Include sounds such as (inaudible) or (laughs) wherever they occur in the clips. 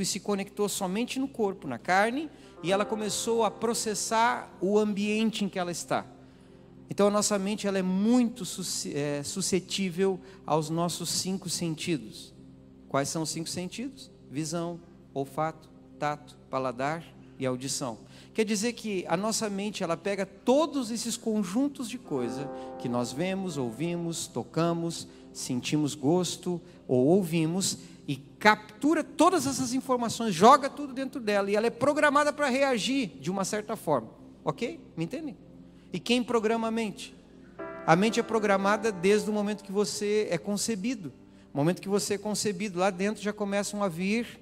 e se conectou somente no corpo, na carne, e ela começou a processar o ambiente em que ela está. Então a nossa mente ela é muito é, suscetível aos nossos cinco sentidos. Quais são os cinco sentidos? Visão, olfato, tato, paladar e audição. Quer dizer que a nossa mente ela pega todos esses conjuntos de coisa que nós vemos, ouvimos, tocamos, sentimos gosto ou ouvimos e captura todas essas informações, joga tudo dentro dela e ela é programada para reagir de uma certa forma. Ok? Me entendem? E quem programa a mente? A mente é programada desde o momento que você é concebido. No momento que você é concebido, lá dentro já começam a vir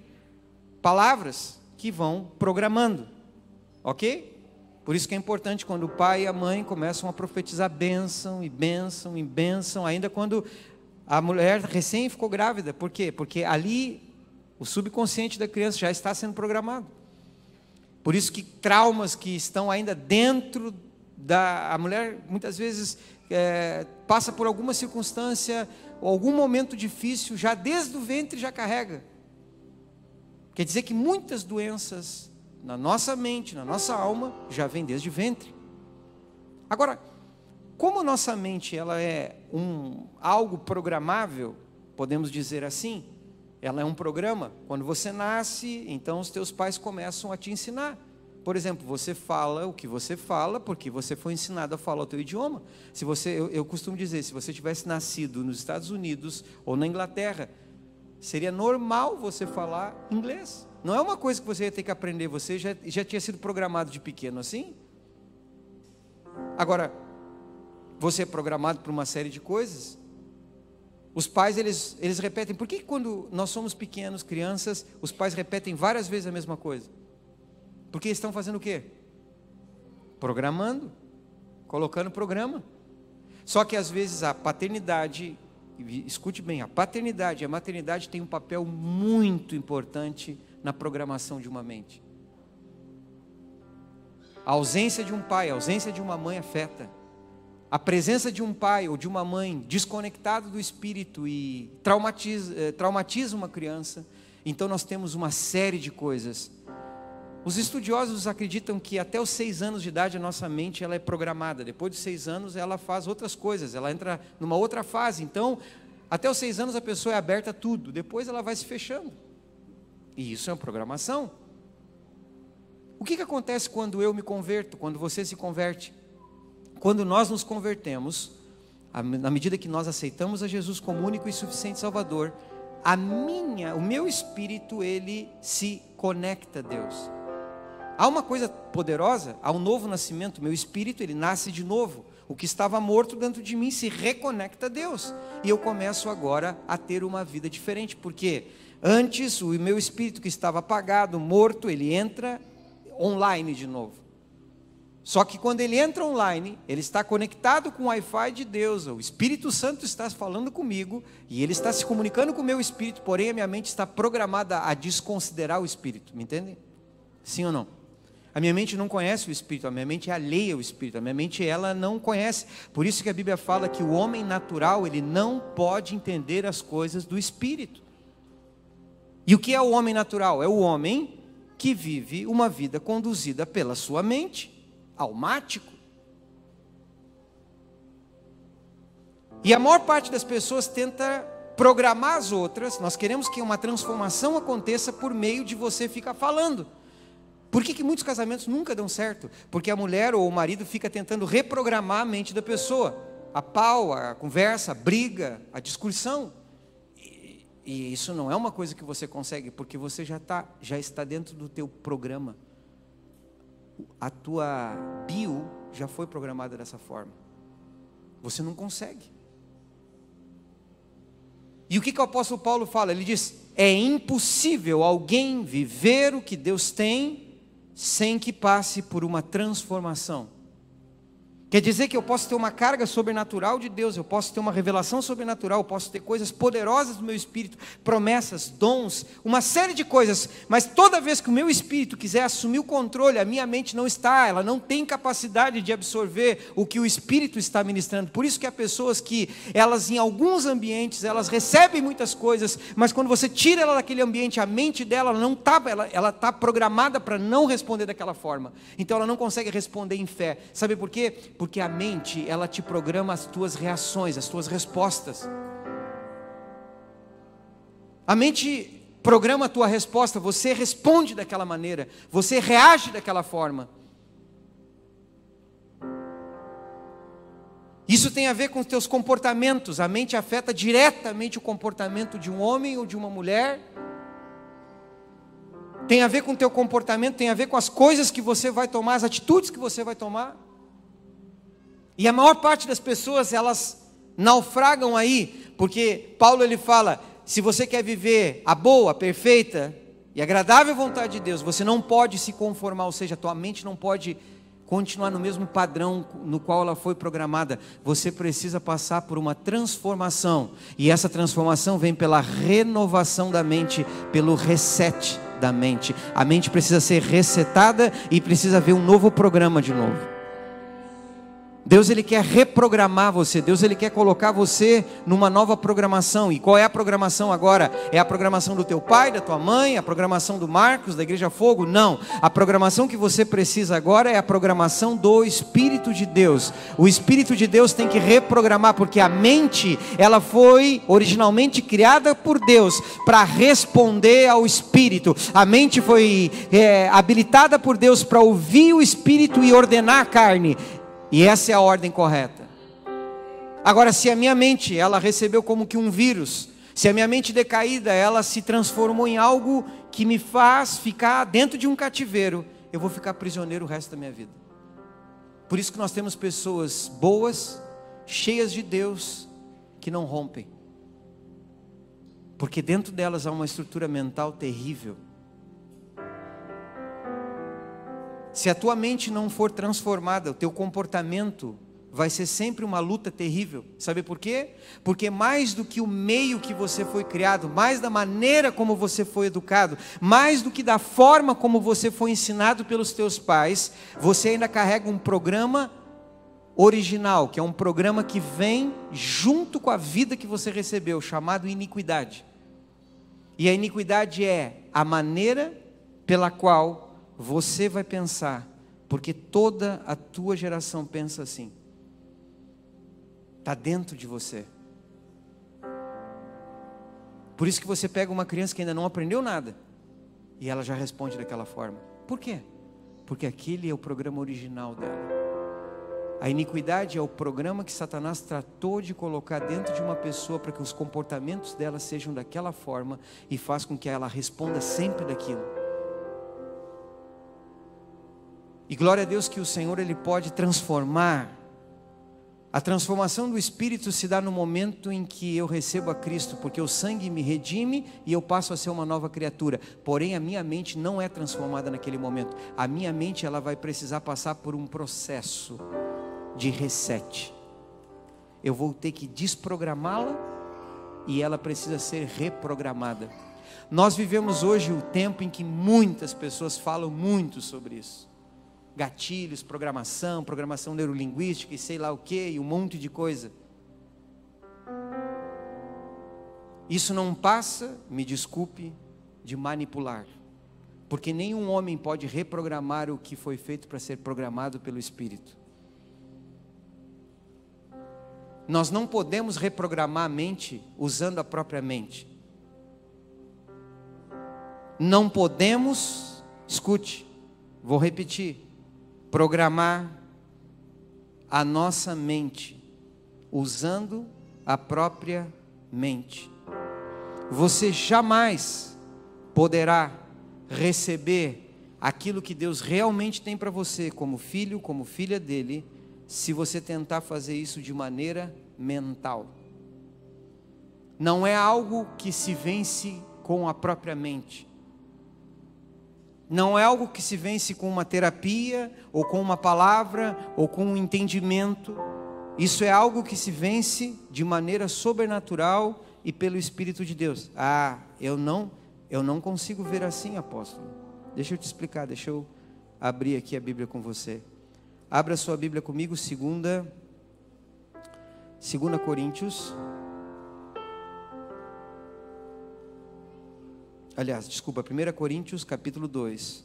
palavras que vão programando. Ok? Por isso que é importante quando o pai e a mãe começam a profetizar bênção e bênção e bênção, ainda quando a mulher recém ficou grávida. Por quê? Porque ali o subconsciente da criança já está sendo programado. Por isso que traumas que estão ainda dentro da a mulher muitas vezes é, passa por alguma circunstância algum momento difícil, já desde o ventre já carrega. Quer dizer que muitas doenças na nossa mente, na nossa alma, já vêm desde o ventre. Agora, como nossa mente ela é um algo programável, podemos dizer assim, ela é um programa. Quando você nasce, então os teus pais começam a te ensinar. Por exemplo, você fala o que você fala porque você foi ensinado a falar o teu idioma. Se você, eu, eu costumo dizer, se você tivesse nascido nos Estados Unidos ou na Inglaterra, seria normal você falar inglês. Não é uma coisa que você ia ter que aprender, você já, já tinha sido programado de pequeno assim. Agora, você é programado por uma série de coisas. Os pais, eles, eles repetem. Por que quando nós somos pequenos, crianças, os pais repetem várias vezes a mesma coisa? Porque estão fazendo o quê? Programando, colocando programa. Só que às vezes a paternidade, escute bem, a paternidade e a maternidade têm um papel muito importante na programação de uma mente. A ausência de um pai, a ausência de uma mãe afeta a presença de um pai ou de uma mãe desconectado do espírito e traumatiza, eh, traumatiza uma criança, então nós temos uma série de coisas. Os estudiosos acreditam que até os seis anos de idade a nossa mente ela é programada. Depois de seis anos ela faz outras coisas, ela entra numa outra fase. Então, até os seis anos a pessoa é aberta a tudo. Depois ela vai se fechando. E isso é uma programação. O que, que acontece quando eu me converto? Quando você se converte? Quando nós nos convertemos, na medida que nós aceitamos a Jesus como único e suficiente Salvador, a minha, o meu espírito, ele se conecta a Deus. Há uma coisa poderosa, há um novo nascimento, meu espírito, ele nasce de novo. O que estava morto dentro de mim se reconecta a Deus. E eu começo agora a ter uma vida diferente, porque antes o meu espírito que estava apagado, morto, ele entra online de novo. Só que quando ele entra online, ele está conectado com o Wi-Fi de Deus, o Espírito Santo está falando comigo e ele está se comunicando com o meu espírito, porém a minha mente está programada a desconsiderar o espírito, me entendem? Sim ou não? A minha mente não conhece o espírito, a minha mente é alheia ao espírito, a minha mente ela não conhece. Por isso que a Bíblia fala que o homem natural, ele não pode entender as coisas do espírito. E o que é o homem natural? É o homem que vive uma vida conduzida pela sua mente almático. E a maior parte das pessoas tenta programar as outras. Nós queremos que uma transformação aconteça por meio de você ficar falando. Por que, que muitos casamentos nunca dão certo? Porque a mulher ou o marido fica tentando reprogramar a mente da pessoa. A pau, a conversa, a briga, a discussão. E, e isso não é uma coisa que você consegue, porque você já, tá, já está dentro do teu programa a tua bio já foi programada dessa forma. Você não consegue. E o que, que o apóstolo Paulo fala? Ele diz: é impossível alguém viver o que Deus tem sem que passe por uma transformação. Quer dizer que eu posso ter uma carga sobrenatural de Deus, eu posso ter uma revelação sobrenatural, eu posso ter coisas poderosas do meu espírito, promessas, dons, uma série de coisas, mas toda vez que o meu espírito quiser assumir o controle, a minha mente não está, ela não tem capacidade de absorver o que o espírito está ministrando. Por isso que há pessoas que elas em alguns ambientes, elas recebem muitas coisas, mas quando você tira ela daquele ambiente, a mente dela não está, ela ela está programada para não responder daquela forma. Então ela não consegue responder em fé. Sabe por quê? Porque a mente, ela te programa as tuas reações, as tuas respostas. A mente programa a tua resposta, você responde daquela maneira, você reage daquela forma. Isso tem a ver com os teus comportamentos. A mente afeta diretamente o comportamento de um homem ou de uma mulher. Tem a ver com o teu comportamento, tem a ver com as coisas que você vai tomar, as atitudes que você vai tomar. E a maior parte das pessoas, elas naufragam aí, porque Paulo ele fala: se você quer viver a boa, perfeita e agradável vontade de Deus, você não pode se conformar, ou seja, a tua mente não pode continuar no mesmo padrão no qual ela foi programada. Você precisa passar por uma transformação, e essa transformação vem pela renovação da mente, pelo reset da mente. A mente precisa ser resetada e precisa ver um novo programa de novo. Deus ele quer reprogramar você, Deus ele quer colocar você numa nova programação. E qual é a programação agora? É a programação do teu pai, da tua mãe, a programação do Marcos, da Igreja Fogo? Não. A programação que você precisa agora é a programação do Espírito de Deus. O Espírito de Deus tem que reprogramar, porque a mente, ela foi originalmente criada por Deus para responder ao Espírito. A mente foi é, habilitada por Deus para ouvir o Espírito e ordenar a carne. E essa é a ordem correta. Agora, se a minha mente, ela recebeu como que um vírus, se a minha mente decaída, ela se transformou em algo que me faz ficar dentro de um cativeiro, eu vou ficar prisioneiro o resto da minha vida. Por isso que nós temos pessoas boas, cheias de Deus, que não rompem. Porque dentro delas há uma estrutura mental terrível. Se a tua mente não for transformada, o teu comportamento vai ser sempre uma luta terrível. Sabe por quê? Porque mais do que o meio que você foi criado, mais da maneira como você foi educado, mais do que da forma como você foi ensinado pelos teus pais, você ainda carrega um programa original, que é um programa que vem junto com a vida que você recebeu, chamado iniquidade. E a iniquidade é a maneira pela qual você vai pensar, porque toda a tua geração pensa assim. Está dentro de você. Por isso que você pega uma criança que ainda não aprendeu nada e ela já responde daquela forma. Por quê? Porque aquele é o programa original dela. A iniquidade é o programa que Satanás tratou de colocar dentro de uma pessoa para que os comportamentos dela sejam daquela forma e faz com que ela responda sempre daquilo. E glória a Deus que o Senhor ele pode transformar. A transformação do espírito se dá no momento em que eu recebo a Cristo, porque o sangue me redime e eu passo a ser uma nova criatura. Porém, a minha mente não é transformada naquele momento. A minha mente ela vai precisar passar por um processo de reset. Eu vou ter que desprogramá-la e ela precisa ser reprogramada. Nós vivemos hoje o tempo em que muitas pessoas falam muito sobre isso gatilhos, programação, programação neurolinguística e sei lá o que, e um monte de coisa. Isso não passa, me desculpe, de manipular. Porque nenhum homem pode reprogramar o que foi feito para ser programado pelo Espírito. Nós não podemos reprogramar a mente usando a própria mente. Não podemos, escute, vou repetir, programar a nossa mente usando a própria mente. Você jamais poderá receber aquilo que Deus realmente tem para você, como filho, como filha dele, se você tentar fazer isso de maneira mental. Não é algo que se vence com a própria mente. Não é algo que se vence com uma terapia, ou com uma palavra, ou com um entendimento. Isso é algo que se vence de maneira sobrenatural e pelo Espírito de Deus. Ah, eu não, eu não consigo ver assim, apóstolo. Deixa eu te explicar, deixa eu abrir aqui a Bíblia com você. Abra sua Bíblia comigo, segunda, segunda Coríntios. Aliás, desculpa, 1 Coríntios capítulo 2.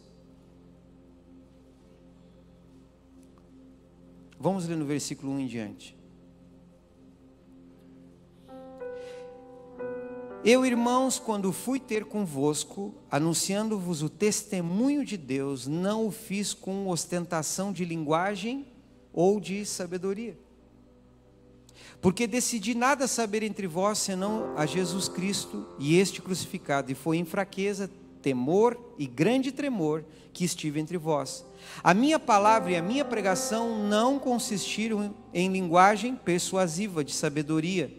Vamos ler no versículo 1 em diante. Eu, irmãos, quando fui ter convosco, anunciando-vos o testemunho de Deus, não o fiz com ostentação de linguagem ou de sabedoria. Porque decidi nada saber entre vós senão a Jesus Cristo e este crucificado, e foi em fraqueza, temor e grande tremor que estive entre vós. A minha palavra e a minha pregação não consistiram em linguagem persuasiva de sabedoria,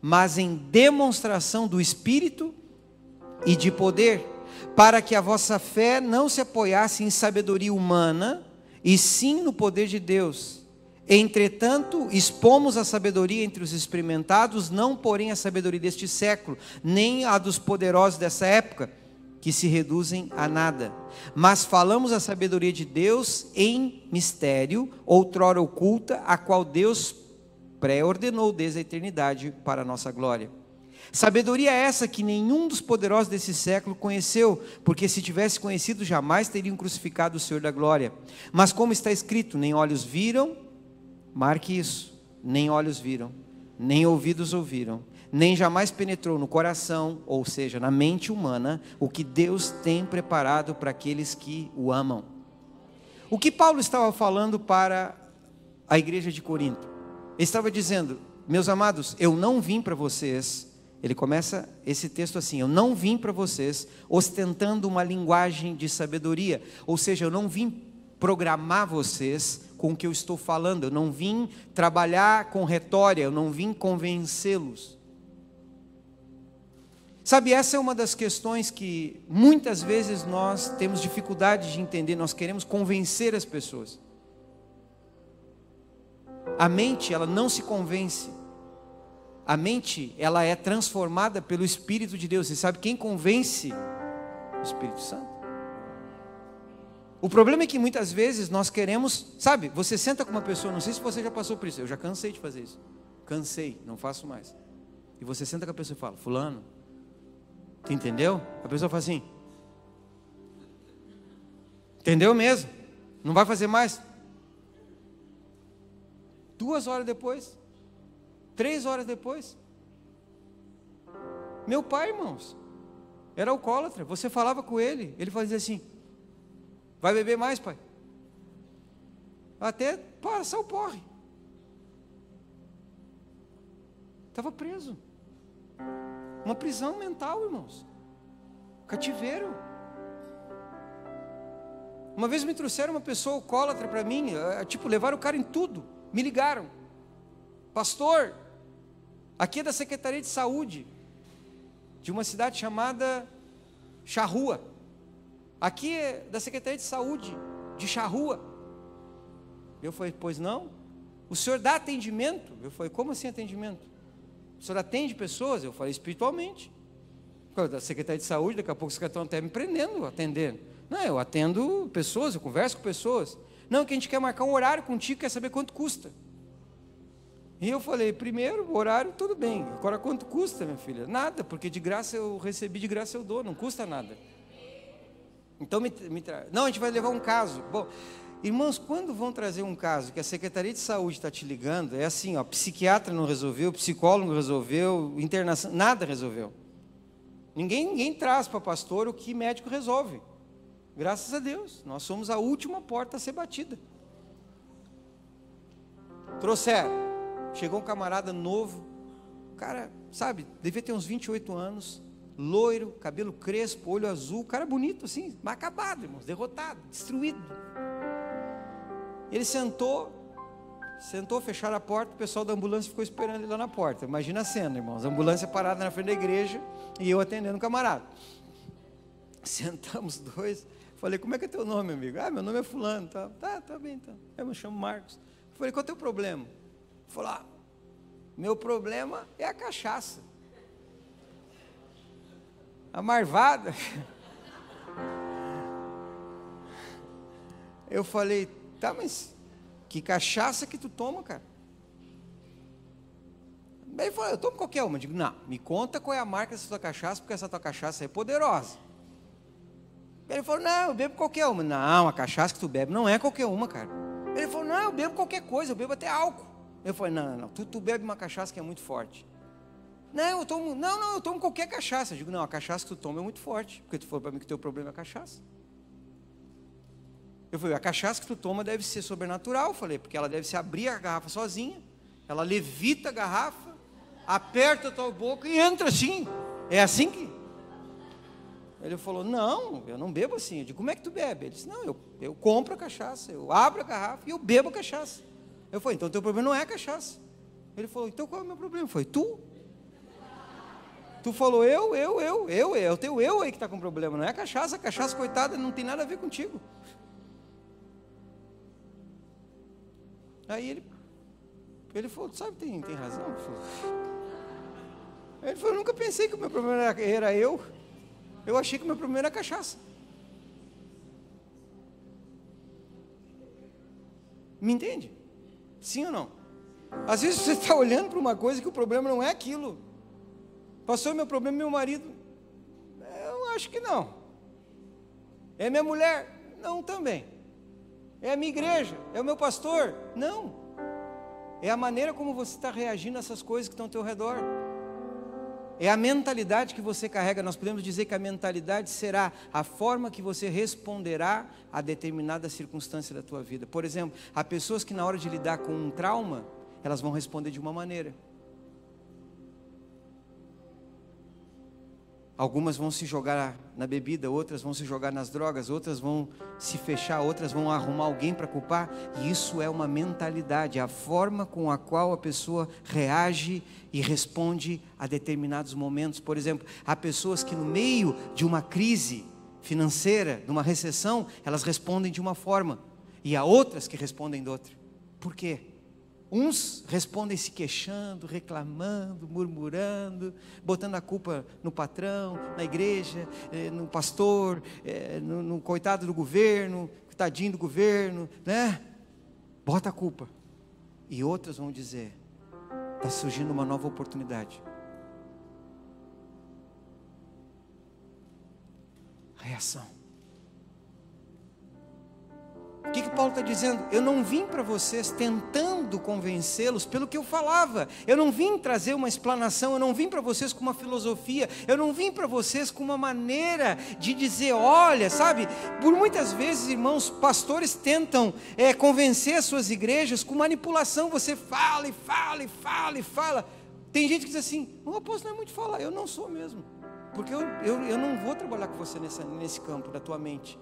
mas em demonstração do Espírito e de poder, para que a vossa fé não se apoiasse em sabedoria humana, e sim no poder de Deus. Entretanto, expomos a sabedoria entre os experimentados, não porém a sabedoria deste século, nem a dos poderosos dessa época, que se reduzem a nada. Mas falamos a sabedoria de Deus em mistério, outrora oculta, a qual Deus pré-ordenou desde a eternidade para a nossa glória. Sabedoria essa que nenhum dos poderosos desse século conheceu, porque se tivesse conhecido, jamais teriam crucificado o Senhor da glória. Mas como está escrito, nem olhos viram, marque isso, nem olhos viram, nem ouvidos ouviram, nem jamais penetrou no coração, ou seja, na mente humana, o que Deus tem preparado para aqueles que o amam. O que Paulo estava falando para a igreja de Corinto? Ele estava dizendo: Meus amados, eu não vim para vocês. Ele começa esse texto assim: Eu não vim para vocês ostentando uma linguagem de sabedoria, ou seja, eu não vim programar vocês com o que eu estou falando, eu não vim trabalhar com retória, eu não vim convencê-los. Sabe, essa é uma das questões que muitas vezes nós temos dificuldade de entender, nós queremos convencer as pessoas. A mente, ela não se convence. A mente, ela é transformada pelo Espírito de Deus. Você sabe quem convence? O Espírito Santo. O problema é que muitas vezes nós queremos, sabe, você senta com uma pessoa, não sei se você já passou por isso, eu já cansei de fazer isso. Cansei, não faço mais. E você senta com a pessoa e fala: Fulano, tu entendeu? A pessoa fala assim: Entendeu mesmo? Não vai fazer mais? Duas horas depois, três horas depois. Meu pai, irmãos, era alcoólatra. Você falava com ele, ele fazia assim: Vai beber mais, pai? Até passar o porre. Estava preso. Uma prisão mental, irmãos. Cativeiro. Uma vez me trouxeram uma pessoa alcoólatra para mim, eh, tipo, levaram o cara em tudo me ligaram. Pastor, aqui é da Secretaria de Saúde, de uma cidade chamada Charrua. Aqui é da Secretaria de Saúde, de Charrua. Eu falei, pois não? O senhor dá atendimento? Eu falei, como assim atendimento? O senhor atende pessoas? Eu falei, espiritualmente. Da Secretaria de Saúde, daqui a pouco os caras estão até me prendendo, atendendo. Não, eu atendo pessoas, eu converso com pessoas. Não, que a gente quer marcar um horário contigo, quer saber quanto custa. E eu falei, primeiro, horário, tudo bem. Agora, quanto custa, minha filha? Nada, porque de graça eu recebi, de graça eu dou, não custa nada. Então, me, me tra... não, a gente vai levar um caso. Bom, irmãos, quando vão trazer um caso que a Secretaria de Saúde está te ligando, é assim, ó, psiquiatra não resolveu, psicólogo resolveu, internação, nada resolveu. Ninguém, ninguém traz para pastor o que médico resolve. Graças a Deus, nós somos a última porta a ser batida. Trouxeram. Chegou um camarada novo, cara, sabe, devia ter uns 28 anos, loiro, cabelo crespo, olho azul, cara bonito assim, mas acabado, irmãos, derrotado, destruído. Ele sentou, sentou, fecharam a porta, o pessoal da ambulância ficou esperando ele lá na porta. Imagina a cena, irmãos, a ambulância parada na frente da igreja e eu atendendo o camarada. (laughs) Sentamos dois. Falei, como é que é teu nome, amigo? Ah, meu nome é fulano. Tá, tá, tá bem, então. Eu me chamo Marcos. Falei, qual é o teu problema? Falei, ah, meu problema é a cachaça. A marvada. Eu falei, tá, mas que cachaça que tu toma, cara? Ele falou, eu tomo qualquer uma. Eu digo, não, me conta qual é a marca dessa tua cachaça, porque essa tua cachaça é poderosa. Ele falou, não, eu bebo qualquer uma. Não, a cachaça que tu bebe não é qualquer uma, cara. Ele falou, não, eu bebo qualquer coisa, eu bebo até álcool. Eu falei, não, não, não, tu, tu bebe uma cachaça que é muito forte. Não, eu tomo, não, não, eu tomo qualquer cachaça. Eu digo, não, a cachaça que tu toma é muito forte, porque tu falou para mim que o teu problema é a cachaça. Eu falei, a cachaça que tu toma deve ser sobrenatural, falei, porque ela deve se abrir a garrafa sozinha, ela levita a garrafa, aperta a tua boca e entra assim. É assim que. Ele falou, não, eu não bebo assim. Eu disse, como é que tu bebe? Ele disse, não, eu, eu compro a cachaça, eu abro a garrafa e eu bebo a cachaça. Eu falei, então teu problema não é a cachaça. Ele falou, então qual é o meu problema? Foi tu? Tu falou eu, eu, eu, eu, é o teu eu aí que está com problema, não é a cachaça, a cachaça, coitada, não tem nada a ver contigo. Aí ele, ele falou, sabe, tem, tem razão. Ele falou, nunca pensei que o meu problema era, era eu. Eu achei que o meu problema era cachaça. Me entende? Sim ou não? Às vezes você está olhando para uma coisa que o problema não é aquilo. Passou meu problema meu marido? Eu acho que não. É minha mulher? Não também. É a minha igreja? É o meu pastor? Não. É a maneira como você está reagindo a essas coisas que estão ao teu redor. É a mentalidade que você carrega. Nós podemos dizer que a mentalidade será a forma que você responderá a determinada circunstância da tua vida. Por exemplo, há pessoas que na hora de lidar com um trauma, elas vão responder de uma maneira. Algumas vão se jogar na bebida, outras vão se jogar nas drogas, outras vão se fechar, outras vão arrumar alguém para culpar. E isso é uma mentalidade, a forma com a qual a pessoa reage e responde a determinados momentos. Por exemplo, há pessoas que no meio de uma crise financeira, de uma recessão, elas respondem de uma forma, e há outras que respondem de outra. Por quê? Uns respondem se queixando, reclamando, murmurando, botando a culpa no patrão, na igreja, eh, no pastor, eh, no, no coitado do governo, coitadinho do governo, né? Bota a culpa. E outros vão dizer: está surgindo uma nova oportunidade. Reação. Paulo está dizendo? Eu não vim para vocês tentando convencê-los pelo que eu falava. Eu não vim trazer uma explanação. Eu não vim para vocês com uma filosofia. Eu não vim para vocês com uma maneira de dizer, olha, sabe? Por muitas vezes, irmãos, pastores tentam é, convencer as suas igrejas com manipulação. Você fala e fala e fala e fala. Tem gente que diz assim: o apóstolo não é muito falar. Eu não sou mesmo. Porque eu, eu, eu não vou trabalhar com você nessa, nesse campo da tua mente.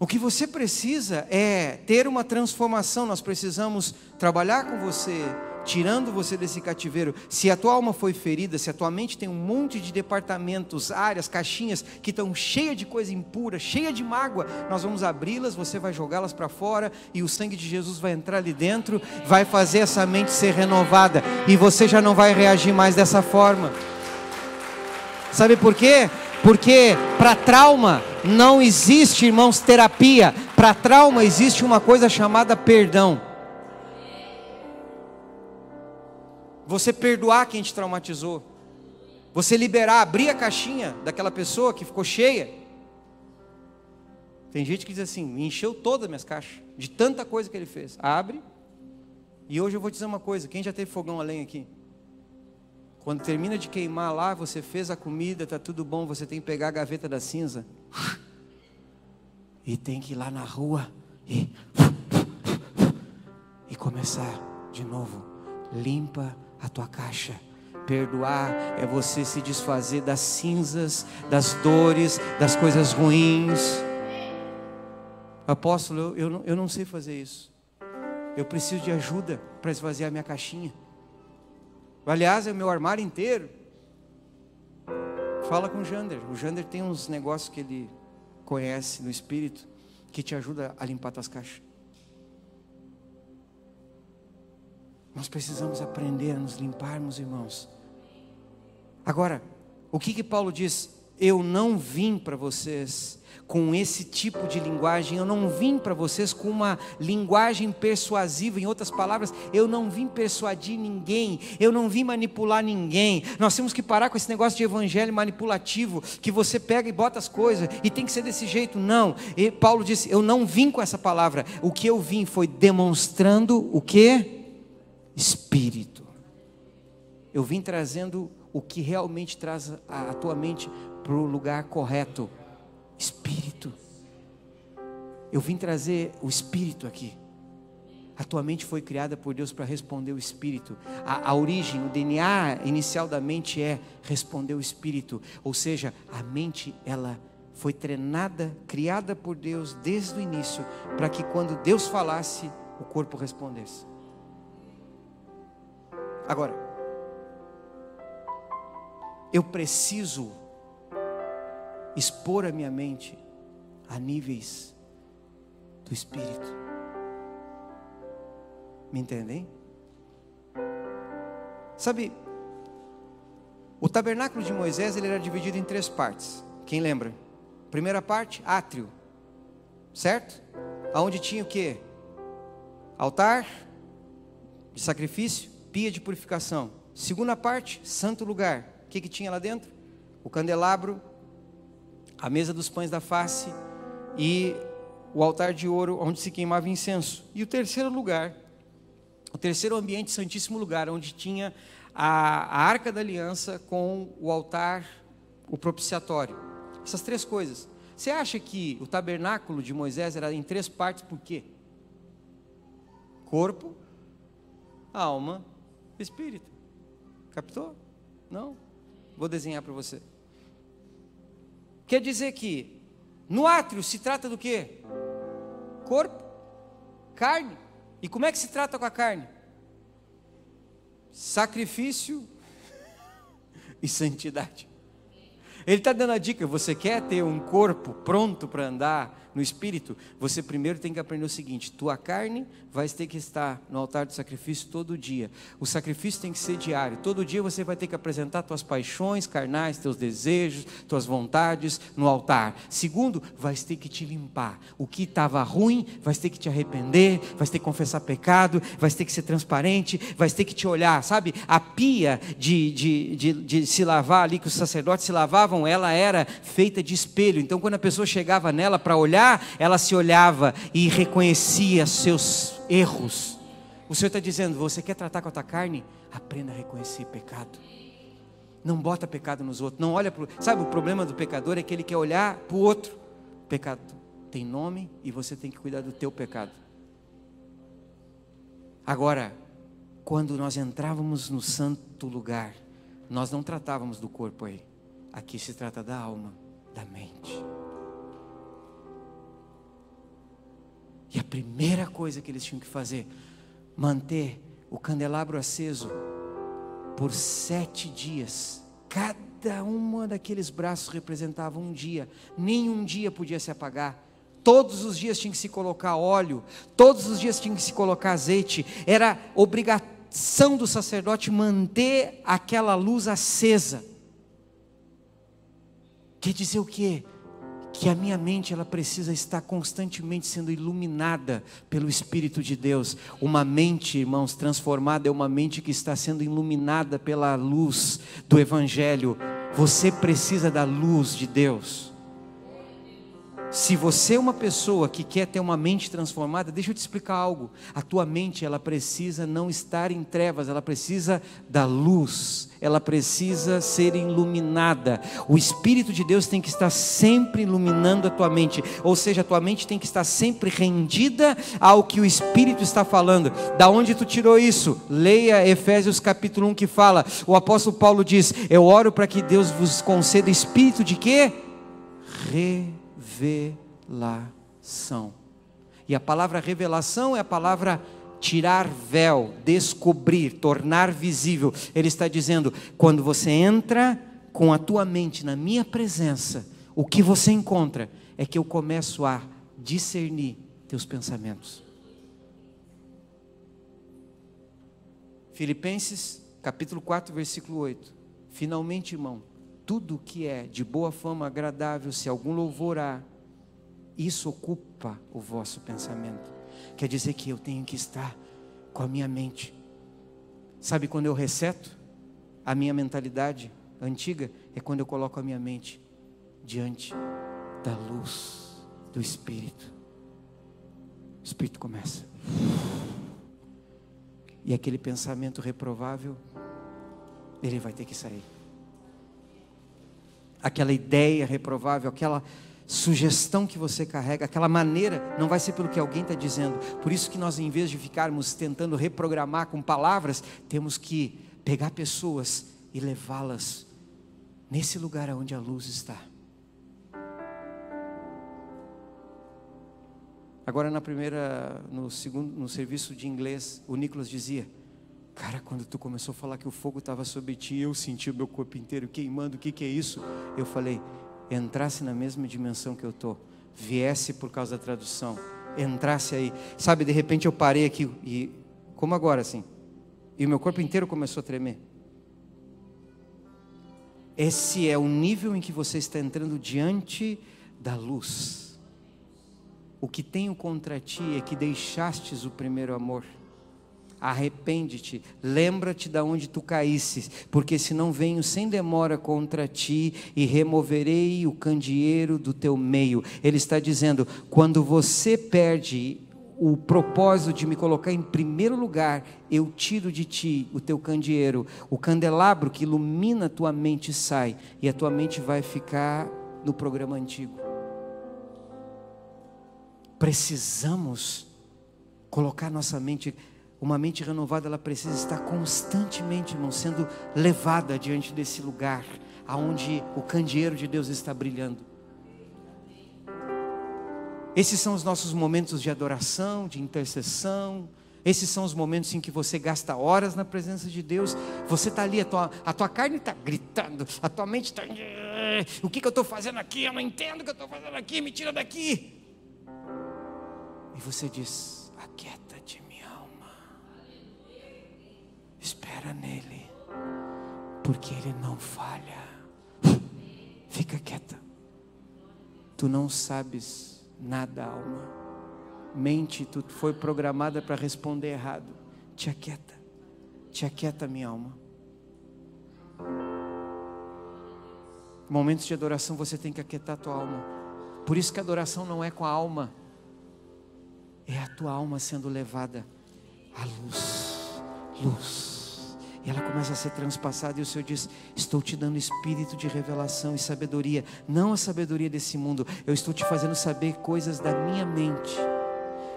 O que você precisa é ter uma transformação. Nós precisamos trabalhar com você, tirando você desse cativeiro. Se a tua alma foi ferida, se a tua mente tem um monte de departamentos, áreas, caixinhas que estão cheias de coisa impura, cheia de mágoa, nós vamos abri-las, você vai jogá-las para fora e o sangue de Jesus vai entrar ali dentro, vai fazer essa mente ser renovada e você já não vai reagir mais dessa forma. Sabe por quê? Porque para trauma não existe, irmãos, terapia. Para trauma existe uma coisa chamada perdão. Você perdoar quem te traumatizou. Você liberar, abrir a caixinha daquela pessoa que ficou cheia. Tem gente que diz assim: encheu todas as minhas caixas, de tanta coisa que ele fez. Abre. E hoje eu vou dizer uma coisa: quem já teve fogão além aqui? Quando termina de queimar lá, você fez a comida, está tudo bom, você tem que pegar a gaveta da cinza. E tem que ir lá na rua e, e começar de novo. Limpa a tua caixa. Perdoar é você se desfazer das cinzas, das dores, das coisas ruins. Apóstolo, eu, eu, eu não sei fazer isso. Eu preciso de ajuda para esvaziar minha caixinha. Aliás, é o meu armário inteiro. Fala com o Jander. O Jander tem uns negócios que ele conhece no espírito que te ajuda a limpar tuas caixas. Nós precisamos aprender a nos limparmos, irmãos. Agora, o que que Paulo diz? Eu não vim para vocês com esse tipo de linguagem, eu não vim para vocês com uma linguagem persuasiva, em outras palavras, eu não vim persuadir ninguém, eu não vim manipular ninguém. Nós temos que parar com esse negócio de evangelho manipulativo, que você pega e bota as coisas e tem que ser desse jeito. Não. E Paulo disse: "Eu não vim com essa palavra. O que eu vim foi demonstrando o que? Espírito. Eu vim trazendo o que realmente traz a, a tua mente para o lugar correto. Espírito. Eu vim trazer o Espírito aqui. A tua mente foi criada por Deus para responder o Espírito. A, a, origem, o DNA inicial da mente é responder o Espírito. Ou seja, a mente, ela foi treinada, criada por Deus desde o início, para que quando Deus falasse, o corpo respondesse. Agora, eu preciso expor a minha mente a níveis do Espírito. Me entendem? Sabe, o tabernáculo de Moisés ele era dividido em três partes. Quem lembra? Primeira parte, átrio, certo? Aonde tinha o que? Altar de sacrifício, pia de purificação. Segunda parte, santo lugar. O que, que tinha lá dentro? O candelabro a mesa dos pães da face e o altar de ouro onde se queimava incenso. E o terceiro lugar, o terceiro ambiente, santíssimo lugar, onde tinha a, a arca da aliança com o altar, o propiciatório. Essas três coisas. Você acha que o tabernáculo de Moisés era em três partes por quê? Corpo, alma, espírito. Captou? Não? Vou desenhar para você. Quer dizer que no átrio se trata do quê? Corpo, carne. E como é que se trata com a carne? Sacrifício (laughs) e santidade. Ele está dando a dica: você quer ter um corpo pronto para andar no espírito, você primeiro tem que aprender o seguinte: tua carne vai ter que estar no altar do sacrifício todo dia. O sacrifício tem que ser diário. Todo dia você vai ter que apresentar tuas paixões carnais, teus desejos, tuas vontades no altar. Segundo, vai ter que te limpar. O que estava ruim, vai ter que te arrepender, vai ter que confessar pecado, vai ter que ser transparente, vai ter que te olhar. Sabe, a pia de, de, de, de se lavar ali, que os sacerdotes se lavavam, ela era feita de espelho. Então, quando a pessoa chegava nela para olhar, olhar, ela se olhava e reconhecia seus erros. O Senhor está dizendo: você quer tratar com a tua carne? Aprenda a reconhecer pecado. Não bota pecado nos outros. Não olha para. Sabe, o problema do pecador é que ele quer olhar para o outro. Pecado tem nome e você tem que cuidar do teu pecado. Agora, quando nós entrávamos no santo lugar, nós não tratávamos do corpo aí. Aqui se trata da alma, da mente. E a primeira coisa que eles tinham que fazer, manter o candelabro aceso por sete dias. Cada uma daqueles braços representava um dia. Nenhum dia podia se apagar. Todos os dias tinha que se colocar óleo, todos os dias tinha que se colocar azeite. Era obrigação do sacerdote manter aquela luz acesa. Quer dizer o quê? Que a minha mente ela precisa estar constantemente sendo iluminada pelo Espírito de Deus. Uma mente, irmãos, transformada é uma mente que está sendo iluminada pela luz do Evangelho. Você precisa da luz de Deus. Se você é uma pessoa que quer ter uma mente transformada, deixa eu te explicar algo. A tua mente, ela precisa não estar em trevas, ela precisa da luz, ela precisa ser iluminada. O Espírito de Deus tem que estar sempre iluminando a tua mente, ou seja, a tua mente tem que estar sempre rendida ao que o Espírito está falando. Da onde tu tirou isso? Leia Efésios capítulo 1 que fala. O apóstolo Paulo diz: "Eu oro para que Deus vos conceda espírito de quê? Re revelação. E a palavra revelação é a palavra tirar véu, descobrir, tornar visível. Ele está dizendo: quando você entra com a tua mente na minha presença, o que você encontra é que eu começo a discernir teus pensamentos. Filipenses, capítulo 4, versículo 8. Finalmente, irmão, tudo que é de boa fama, agradável, se algum louvor há, isso ocupa o vosso pensamento. Quer dizer que eu tenho que estar com a minha mente. Sabe quando eu reseto a minha mentalidade antiga? É quando eu coloco a minha mente diante da luz do Espírito. O Espírito começa. E aquele pensamento reprovável, ele vai ter que sair. Aquela ideia reprovável, aquela sugestão que você carrega, aquela maneira, não vai ser pelo que alguém está dizendo. Por isso que nós, em vez de ficarmos tentando reprogramar com palavras, temos que pegar pessoas e levá-las nesse lugar onde a luz está. Agora na primeira, no segundo, no serviço de inglês, o Nicolas dizia: Cara, quando tu começou a falar que o fogo estava sobre ti, eu senti o meu corpo inteiro queimando. O que, que é isso? Eu falei: entrasse na mesma dimensão que eu tô, viesse por causa da tradução, entrasse aí. Sabe, de repente eu parei aqui e como agora assim, e o meu corpo inteiro começou a tremer. Esse é o nível em que você está entrando diante da luz. O que tenho contra ti é que deixastes o primeiro amor. Arrepende-te, lembra-te de onde tu caíste, porque senão venho sem demora contra ti e removerei o candeeiro do teu meio. Ele está dizendo: quando você perde o propósito de me colocar em primeiro lugar, eu tiro de ti o teu candeeiro, o candelabro que ilumina a tua mente sai, e a tua mente vai ficar no programa antigo precisamos colocar nossa mente, uma mente renovada, ela precisa estar constantemente, irmão, sendo levada diante desse lugar aonde o candeeiro de Deus está brilhando. Esses são os nossos momentos de adoração, de intercessão. Esses são os momentos em que você gasta horas na presença de Deus. Você está ali, a tua, a tua carne está gritando, a tua mente está. O que, que eu estou fazendo aqui? Eu não entendo o que eu estou fazendo aqui, me tira daqui. E você diz: Aquieta-te, Espera nele, porque ele não falha. Fica quieta. Tu não sabes nada, alma. Mente, tu foi programada para responder errado. Te aquieta. Te aquieta, minha alma. Momentos de adoração você tem que aquietar a tua alma. Por isso que a adoração não é com a alma é a tua alma sendo levada à luz, luz. E ela começa a ser transpassada, e o Senhor diz: Estou te dando espírito de revelação e sabedoria, não a sabedoria desse mundo, eu estou te fazendo saber coisas da minha mente.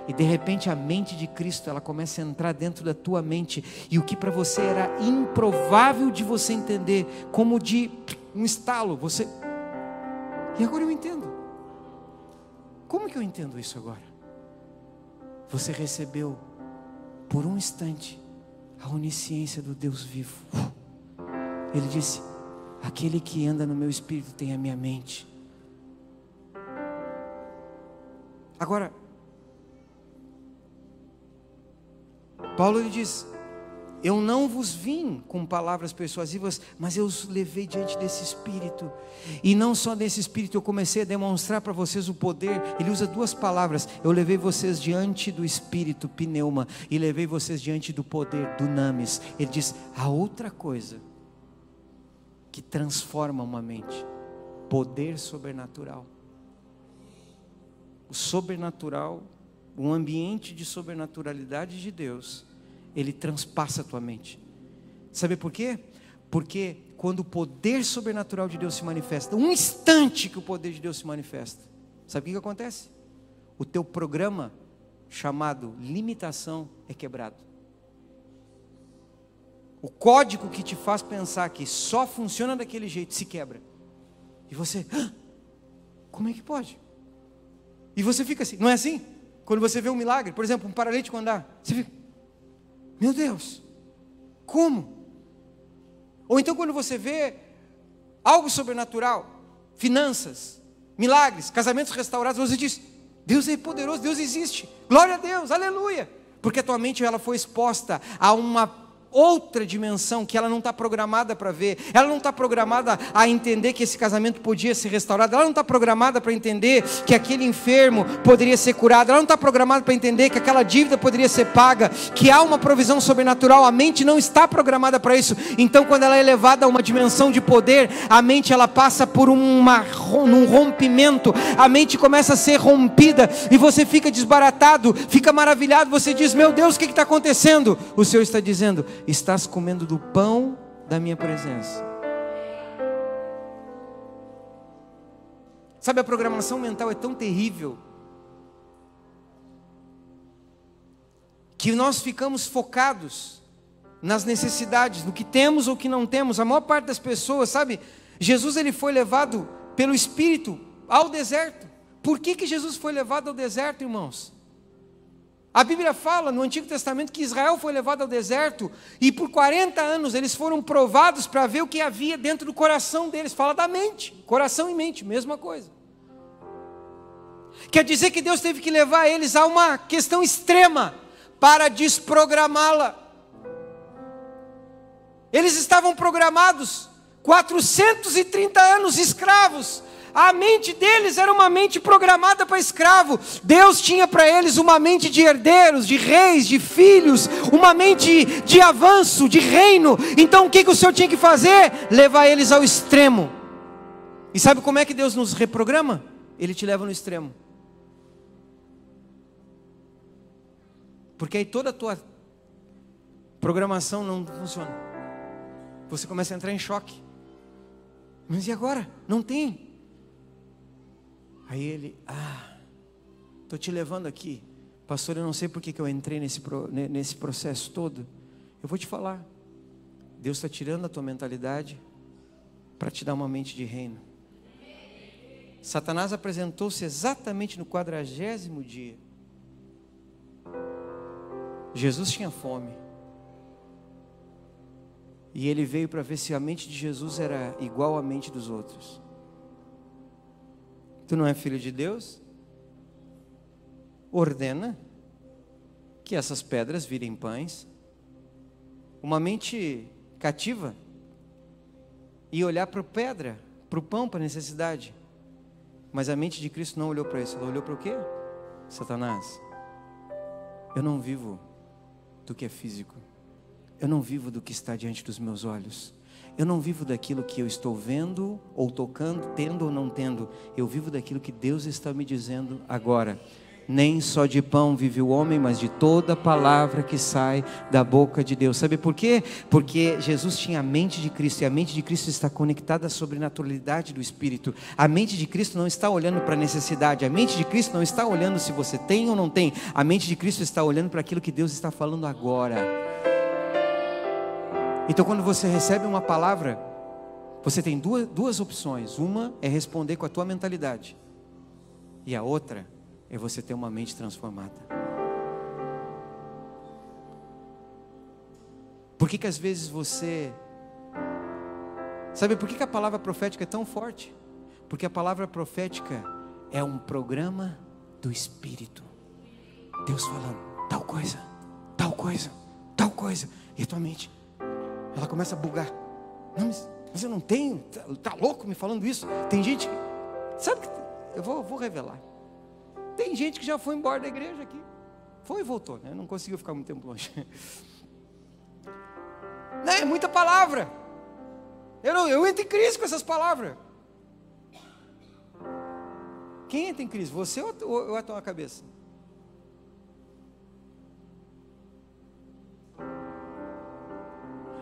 E de repente a mente de Cristo, ela começa a entrar dentro da tua mente, e o que para você era improvável de você entender, como de um estalo, você. E agora eu entendo. Como que eu entendo isso agora? você recebeu por um instante a onisciência do Deus vivo. Ele disse: Aquele que anda no meu espírito tem a minha mente. Agora, Paulo ele diz: eu não vos vim com palavras persuasivas, mas eu os levei diante desse Espírito. E não só desse Espírito, eu comecei a demonstrar para vocês o poder. Ele usa duas palavras. Eu levei vocês diante do Espírito, pneuma, e levei vocês diante do poder, do names. Ele diz: a outra coisa que transforma uma mente, poder sobrenatural. O sobrenatural, um ambiente de sobrenaturalidade de Deus ele transpassa a tua mente. Sabe por quê? Porque quando o poder sobrenatural de Deus se manifesta, um instante que o poder de Deus se manifesta, sabe o que, que acontece? O teu programa chamado limitação é quebrado. O código que te faz pensar que só funciona daquele jeito se quebra. E você, ah, como é que pode? E você fica assim, não é assim? Quando você vê um milagre, por exemplo, um paralítico andar, você fica, meu Deus, como? Ou então quando você vê algo sobrenatural, finanças, milagres, casamentos restaurados, você diz: Deus é poderoso, Deus existe. Glória a Deus, aleluia. Porque a tua mente ela foi exposta a uma outra dimensão que ela não está programada para ver, ela não está programada a entender que esse casamento podia ser restaurado, ela não está programada para entender que aquele enfermo poderia ser curado, ela não está programada para entender que aquela dívida poderia ser paga, que há uma provisão sobrenatural, a mente não está programada para isso. Então, quando ela é levada a uma dimensão de poder, a mente ela passa por uma, um rompimento, a mente começa a ser rompida e você fica desbaratado, fica maravilhado, você diz: Meu Deus, o que está acontecendo? O Senhor está dizendo: estás comendo do pão da minha presença. Sabe, a programação mental é tão terrível que nós ficamos focados nas necessidades, no que temos ou que não temos. A maior parte das pessoas, sabe, Jesus ele foi levado pelo Espírito ao deserto. Por que, que Jesus foi levado ao deserto, irmãos? A Bíblia fala no Antigo Testamento que Israel foi levado ao deserto e por 40 anos eles foram provados para ver o que havia dentro do coração deles. Fala da mente, coração e mente, mesma coisa. Quer dizer que Deus teve que levar eles a uma questão extrema para desprogramá-la. Eles estavam programados 430 anos escravos a mente deles era uma mente programada para escravo. Deus tinha para eles uma mente de herdeiros, de reis, de filhos, uma mente de avanço, de reino. Então o que, que o Senhor tinha que fazer? Levar eles ao extremo. E sabe como é que Deus nos reprograma? Ele te leva no extremo. Porque aí toda a tua programação não funciona. Você começa a entrar em choque. Mas e agora? Não tem. Aí ele, ah, estou te levando aqui. Pastor, eu não sei por que, que eu entrei nesse, nesse processo todo. Eu vou te falar. Deus está tirando a tua mentalidade para te dar uma mente de reino. Satanás apresentou-se exatamente no quadragésimo dia. Jesus tinha fome. E ele veio para ver se a mente de Jesus era igual à mente dos outros. Tu não é filho de Deus? Ordena que essas pedras virem pães. Uma mente cativa e olhar para a pedra, para o pão, para a necessidade. Mas a mente de Cristo não olhou para isso, ela olhou para o quê? Satanás. Eu não vivo do que é físico. Eu não vivo do que está diante dos meus olhos. Eu não vivo daquilo que eu estou vendo ou tocando, tendo ou não tendo. Eu vivo daquilo que Deus está me dizendo agora. Nem só de pão vive o homem, mas de toda palavra que sai da boca de Deus. Sabe por quê? Porque Jesus tinha a mente de Cristo e a mente de Cristo está conectada à sobrenaturalidade do Espírito. A mente de Cristo não está olhando para a necessidade, a mente de Cristo não está olhando se você tem ou não tem. A mente de Cristo está olhando para aquilo que Deus está falando agora. Então, quando você recebe uma palavra, você tem duas, duas opções. Uma é responder com a tua mentalidade, e a outra é você ter uma mente transformada. Por que, que às vezes você. Sabe por que, que a palavra profética é tão forte? Porque a palavra profética é um programa do Espírito. Deus falando, tal coisa, tal coisa, tal coisa. E a tua mente, ela começa a bugar. Não, mas, mas eu não tenho. Tá, tá, louco me falando isso? Tem gente que. Sabe que. Eu vou, vou revelar. Tem gente que já foi embora da igreja aqui. Foi e voltou, né? Não conseguiu ficar muito tempo longe. (laughs) Não, é muita palavra. Eu, não, eu entro em crise com essas palavras. Quem entra em crise? Você ou, ou a tua cabeça?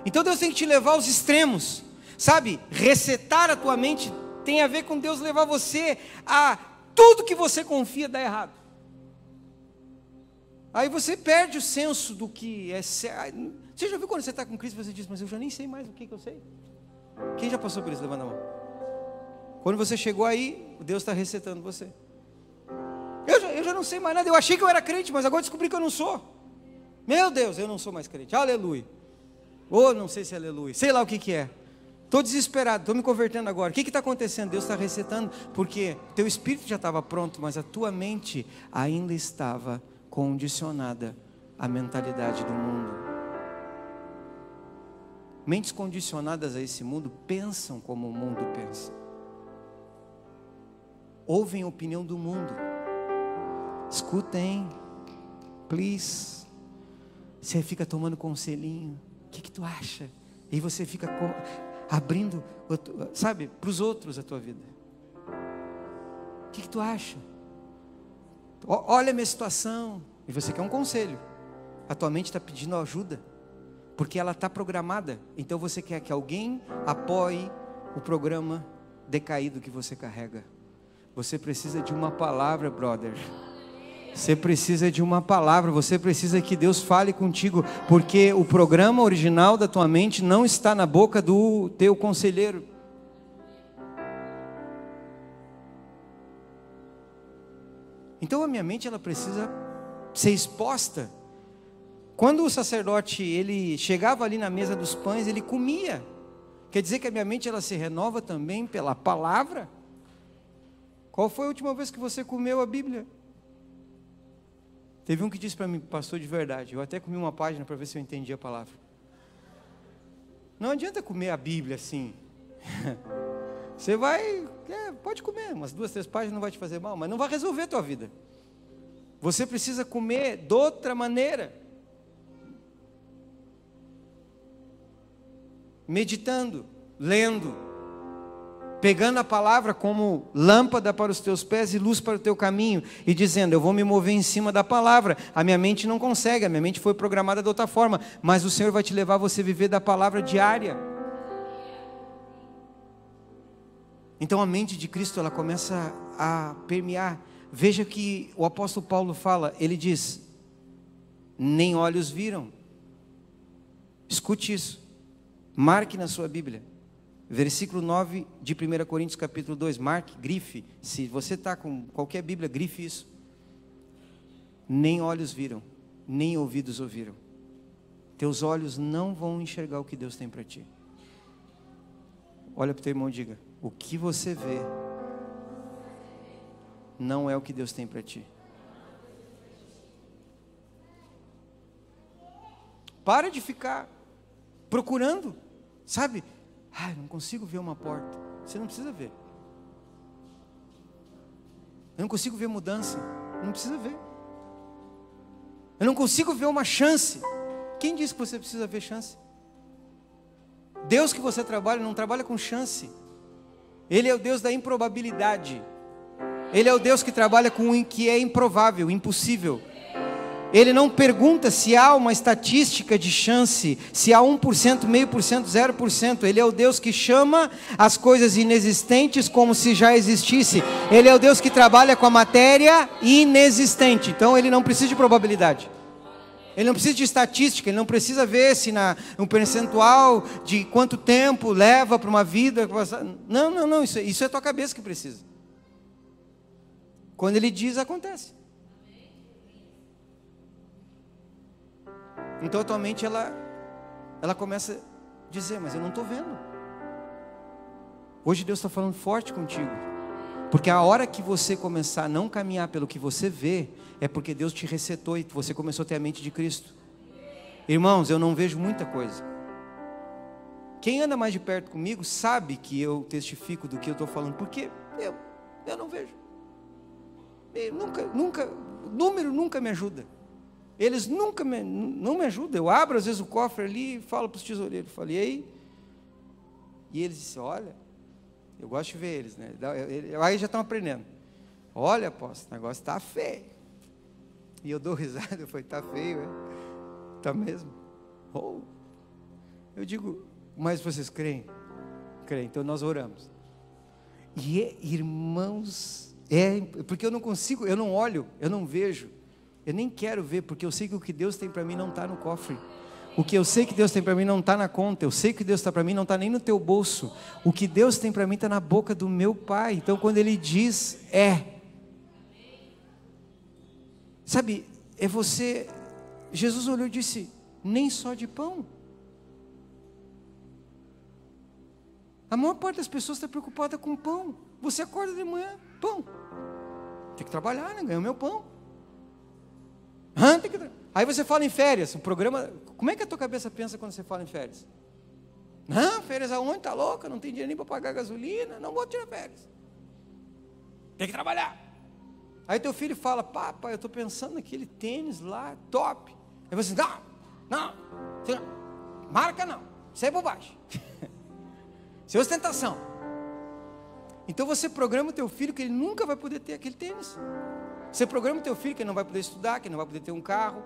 Então Deus tem que te levar aos extremos, sabe? Resetar a tua mente tem a ver com Deus levar você a tudo que você confia dar errado. Aí você perde o senso do que é certo. Você já viu quando você está com Cristo você diz, mas eu já nem sei mais o que, que eu sei? Quem já passou por isso? Levanta a mão. Quando você chegou aí, Deus está resetando você. Eu já, eu já não sei mais nada. Eu achei que eu era crente, mas agora descobri que eu não sou. Meu Deus, eu não sou mais crente. Aleluia. Ou não sei se é aleluia, sei lá o que, que é. Estou desesperado, estou me convertendo agora. O que está acontecendo? Deus está recetando, porque teu espírito já estava pronto, mas a tua mente ainda estava condicionada à mentalidade do mundo. Mentes condicionadas a esse mundo pensam como o mundo pensa. Ouvem a opinião do mundo. Escutem, please. Você fica tomando conselhinho. O que, que tu acha? E você fica abrindo, sabe, para os outros a tua vida. O que, que tu acha? Olha a minha situação. E você quer um conselho. A tua mente está pedindo ajuda. Porque ela está programada. Então você quer que alguém apoie o programa decaído que você carrega. Você precisa de uma palavra, brother. Você precisa de uma palavra, você precisa que Deus fale contigo, porque o programa original da tua mente não está na boca do teu conselheiro. Então a minha mente ela precisa ser exposta. Quando o sacerdote ele chegava ali na mesa dos pães, ele comia. Quer dizer que a minha mente ela se renova também pela palavra? Qual foi a última vez que você comeu a Bíblia? Teve um que disse para mim, pastor de verdade, eu até comi uma página para ver se eu entendi a palavra. Não adianta comer a Bíblia assim. (laughs) Você vai, é, pode comer, umas duas, três páginas não vai te fazer mal, mas não vai resolver a tua vida. Você precisa comer de outra maneira. Meditando, lendo, pegando a palavra como lâmpada para os teus pés e luz para o teu caminho, e dizendo: Eu vou me mover em cima da palavra. A minha mente não consegue, a minha mente foi programada de outra forma, mas o Senhor vai te levar a você viver da palavra diária. Então a mente de Cristo ela começa a permear. Veja que o apóstolo Paulo fala, ele diz: Nem olhos viram. Escute isso. Marque na sua Bíblia. Versículo 9 de 1 Coríntios capítulo 2, marque, grife, se você está com qualquer Bíblia, grife isso. Nem olhos viram, nem ouvidos ouviram. Teus olhos não vão enxergar o que Deus tem para ti. Olha para o teu irmão e diga: o que você vê não é o que Deus tem para ti. Para de ficar procurando, sabe? Ah, não consigo ver uma porta. Você não precisa ver. Eu não consigo ver mudança. Não precisa ver. Eu não consigo ver uma chance. Quem disse que você precisa ver chance? Deus que você trabalha não trabalha com chance. Ele é o Deus da improbabilidade. Ele é o Deus que trabalha com o que é improvável, impossível. Ele não pergunta se há uma estatística de chance, se há 1%, meio por cento, 0%. Ele é o Deus que chama as coisas inexistentes como se já existisse. Ele é o Deus que trabalha com a matéria inexistente. Então ele não precisa de probabilidade. Ele não precisa de estatística, ele não precisa ver se na, um percentual de quanto tempo leva para uma vida. Não, não, não, isso, isso é a tua cabeça que precisa. Quando ele diz, acontece. Então atualmente ela, ela começa a dizer, mas eu não estou vendo. Hoje Deus está falando forte contigo. Porque a hora que você começar a não caminhar pelo que você vê, é porque Deus te resetou e você começou a ter a mente de Cristo. Irmãos, eu não vejo muita coisa. Quem anda mais de perto comigo sabe que eu testifico do que eu estou falando, porque eu, eu não vejo. Eu nunca, nunca, número nunca me ajuda. Eles nunca me, não me ajudam. Eu abro às vezes o cofre ali e falo para os tesoureiros. Falei, e aí? E eles disseram, olha, eu gosto de ver eles, né? Aí já estão aprendendo. Olha, apóstolo, o negócio está feio. E eu dou (laughs) risada, eu falei, está feio, é? Está mesmo? Oh. Eu digo, mas vocês creem? Creem, então nós oramos. E é, irmãos, é, porque eu não consigo, eu não olho, eu não vejo. Eu nem quero ver, porque eu sei que o que Deus tem para mim não está no cofre. O que eu sei que Deus tem para mim não está na conta. Eu sei que Deus está para mim não está nem no teu bolso. O que Deus tem para mim está na boca do meu Pai. Então, quando Ele diz é, sabe, é você. Jesus olhou e disse: nem só de pão. A maior parte das pessoas está preocupada com pão. Você acorda de manhã, pão. Tem que trabalhar, né? Ganhar o meu pão. Aí você fala em férias, o programa. Como é que a tua cabeça pensa quando você fala em férias? Não, férias aonde? Tá louca? Não tem dinheiro nem para pagar gasolina, não vou tirar férias. Tem que trabalhar. Aí teu filho fala, papai, eu estou pensando naquele tênis lá, top. Aí você, não, não, marca não, isso é bobagem. (laughs) isso é ostentação. Então você programa o teu filho que ele nunca vai poder ter aquele tênis. Você programa o teu filho que ele não vai poder estudar, que ele não vai poder ter um carro.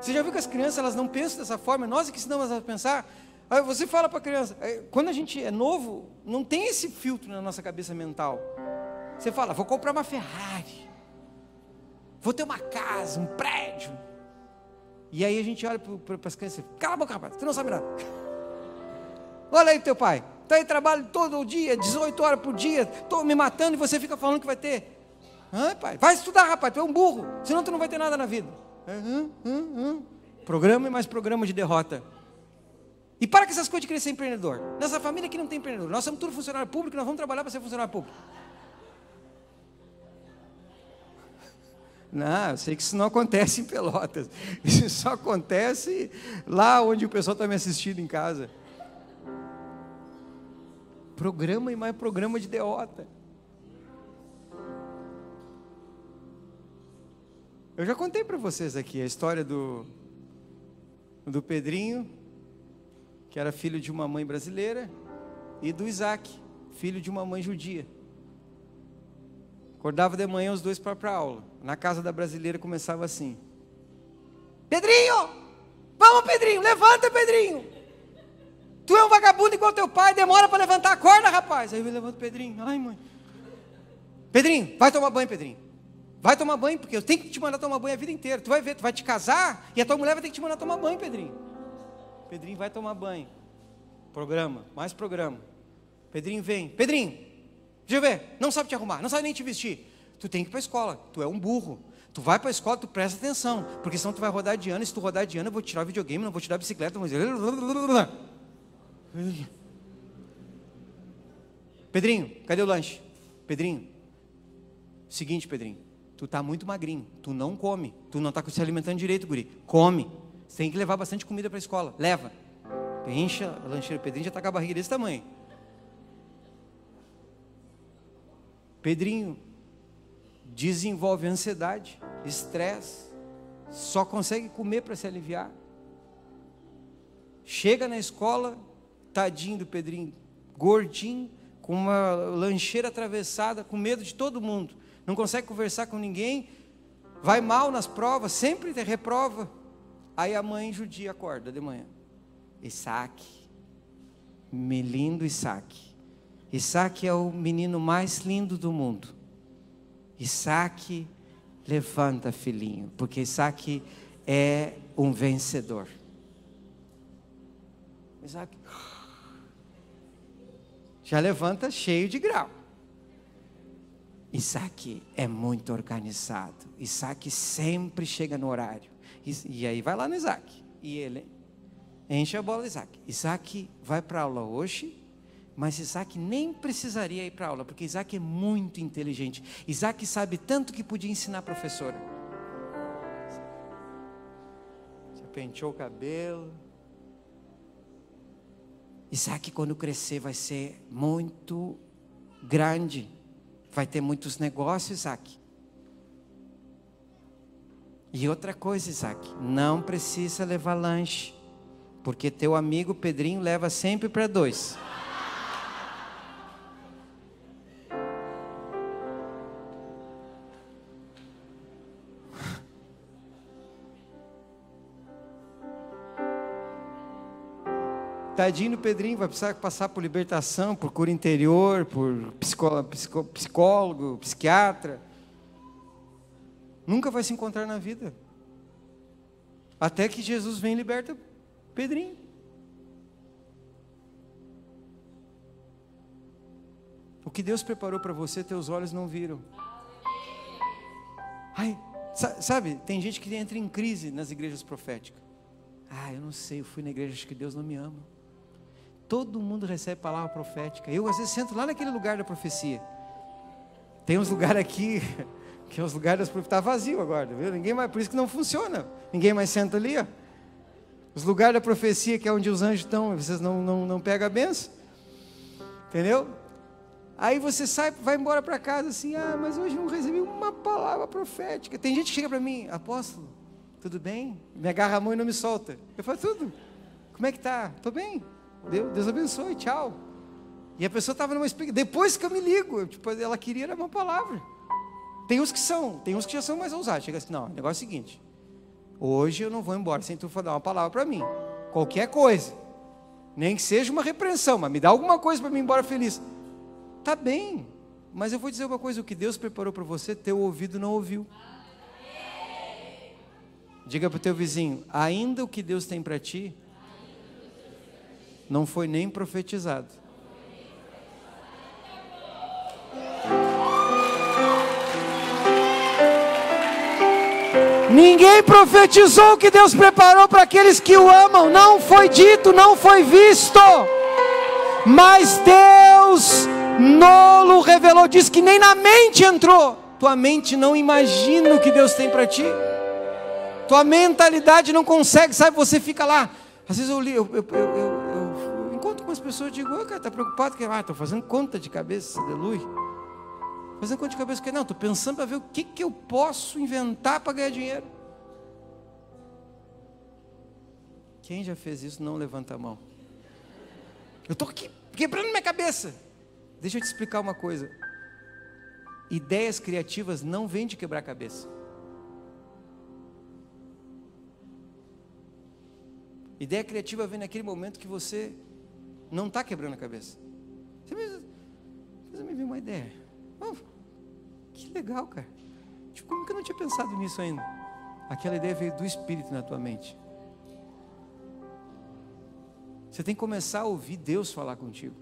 Você já viu que as crianças elas não pensam dessa forma? Nós é que ensinamos a pensar. Aí você fala para a criança, quando a gente é novo, não tem esse filtro na nossa cabeça mental. Você fala, vou comprar uma Ferrari, vou ter uma casa, um prédio. E aí a gente olha para as crianças, cala a boca, rapaz, você não sabe nada. (laughs) Olha aí teu pai, está aí trabalho todo dia, 18 horas por dia, estou me matando e você fica falando que vai ter. Ah, pai, vai estudar, rapaz, tu é um burro, senão tu não vai ter nada na vida. Uhum. Programa e mais programa de derrota. E para com essas coisas de querer ser empreendedor. Nessa família aqui não tem empreendedor. Nós somos tudo funcionário público, nós vamos trabalhar para ser funcionário público. Não, eu sei que isso não acontece em Pelotas. (laughs) Isso só acontece lá onde o pessoal está me assistindo em casa. Programa e mais programa de derrota. Eu já contei para vocês aqui a história do, do Pedrinho, que era filho de uma mãe brasileira, e do Isaac, filho de uma mãe judia. Acordava de manhã os dois para a aula. Na casa da brasileira começava assim: Pedrinho! Vamos, Pedrinho! Levanta, Pedrinho! Tu é um vagabundo igual teu pai, demora para levantar, acorda, rapaz. Aí eu levanto o Pedrinho. Ai, mãe. Pedrinho, vai tomar banho, Pedrinho. Vai tomar banho, porque eu tenho que te mandar tomar banho a vida inteira. Tu vai ver, tu vai te casar e a tua mulher vai ter que te mandar tomar banho, Pedrinho. Pedrinho vai tomar banho. Programa, mais programa. Pedrinho vem. Pedrinho, deixa eu ver, não sabe te arrumar, não sabe nem te vestir. Tu tem que ir para a escola, tu é um burro. Tu vai para a escola, tu presta atenção, porque senão tu vai rodar de ano, e se tu rodar de ano, eu vou tirar o videogame, não vou tirar a bicicleta, vou. Pedrinho, cadê o lanche? Pedrinho, seguinte, Pedrinho, tu está muito magrinho, tu não come, tu não está se alimentando direito, guri. Come. Você tem que levar bastante comida para a escola. Leva. Encha a lancheira. Pedrinho já está com a barriga desse tamanho. Pedrinho desenvolve ansiedade, estresse, só consegue comer para se aliviar. Chega na escola, tadinho do Pedrinho, gordinho, com uma lancheira atravessada, com medo de todo mundo não consegue conversar com ninguém, vai mal nas provas, sempre te reprova. Aí a mãe judia acorda de manhã. Isaac, me lindo Isaac. Isaac é o menino mais lindo do mundo. Isaac, levanta, filhinho, porque Isaac é um vencedor. Isaac já levanta cheio de grau. Isaac é muito organizado. Isaac sempre chega no horário. E, e aí vai lá no Isaac. E ele enche a bola, Isaac. Isaac vai para aula hoje, mas Isaac nem precisaria ir para aula, porque Isaac é muito inteligente. Isaac sabe tanto que podia ensinar a professora. Você penteou o cabelo. Isaac, quando crescer, vai ser muito grande vai ter muitos negócios, Isaac. E outra coisa, Isaac, não precisa levar lanche, porque teu amigo Pedrinho leva sempre para dois. Tadinho Pedrinho vai precisar passar por libertação, por cura interior, por psicólogo, psicólogo, psiquiatra. Nunca vai se encontrar na vida. Até que Jesus vem e liberta Pedrinho. O que Deus preparou para você, teus olhos não viram. Ai, sabe, tem gente que entra em crise nas igrejas proféticas. Ah, eu não sei, eu fui na igreja, acho que Deus não me ama. Todo mundo recebe palavra profética. Eu às vezes sento lá naquele lugar da profecia. Tem uns lugares aqui (laughs) que é os lugares das profecias está vazio agora, viu? Ninguém mais, por isso que não funciona. Ninguém mais senta ali, ó. Os lugares da profecia que é onde os anjos estão, vocês não não, não pegam a benção. Entendeu? Aí você sai, vai embora para casa assim, ah, mas hoje eu recebi uma palavra profética. Tem gente que chega para mim, apóstolo, tudo bem? Me agarra a mão e não me solta. Eu falo, tudo. Como é que tá? Estou bem. Deus, Deus abençoe, tchau. E a pessoa estava numa expectativa. Depois que eu me ligo, tipo, ela queria uma palavra. Tem uns que são, tem uns que já são mais ousados. Chega assim, não, o negócio é o seguinte. Hoje eu não vou embora sem tu dar uma palavra para mim. Qualquer coisa. Nem que seja uma repreensão, mas me dá alguma coisa para mim ir embora feliz. Tá bem, mas eu vou dizer uma coisa: o que Deus preparou para você, teu ouvido não ouviu. Diga para o teu vizinho: ainda o que Deus tem para ti, não foi nem profetizado. Ninguém profetizou o que Deus preparou para aqueles que o amam. Não foi dito, não foi visto. Mas Deus Nolo revelou, diz que nem na mente entrou. Tua mente não imagina o que Deus tem para ti. Tua mentalidade não consegue, sabe? Você fica lá. Às vezes eu, eu, eu, eu, eu encontro com as pessoas digo, oh, cara, está preocupado? Que, ah, fazendo conta de cabeça, aleluia. Fazendo conta de cabeça, que não, estou pensando para ver o que, que eu posso inventar para ganhar dinheiro. Quem já fez isso, não levanta a mão. Eu estou quebrando minha cabeça. Deixa eu te explicar uma coisa. Ideias criativas não vêm de quebrar cabeça. Ideia criativa vem naquele momento que você não está quebrando a cabeça. Você você me viu uma ideia. Oh, que legal, cara. Tipo, como que eu não tinha pensado nisso ainda? Aquela ideia veio do Espírito na tua mente. Você tem que começar a ouvir Deus falar contigo.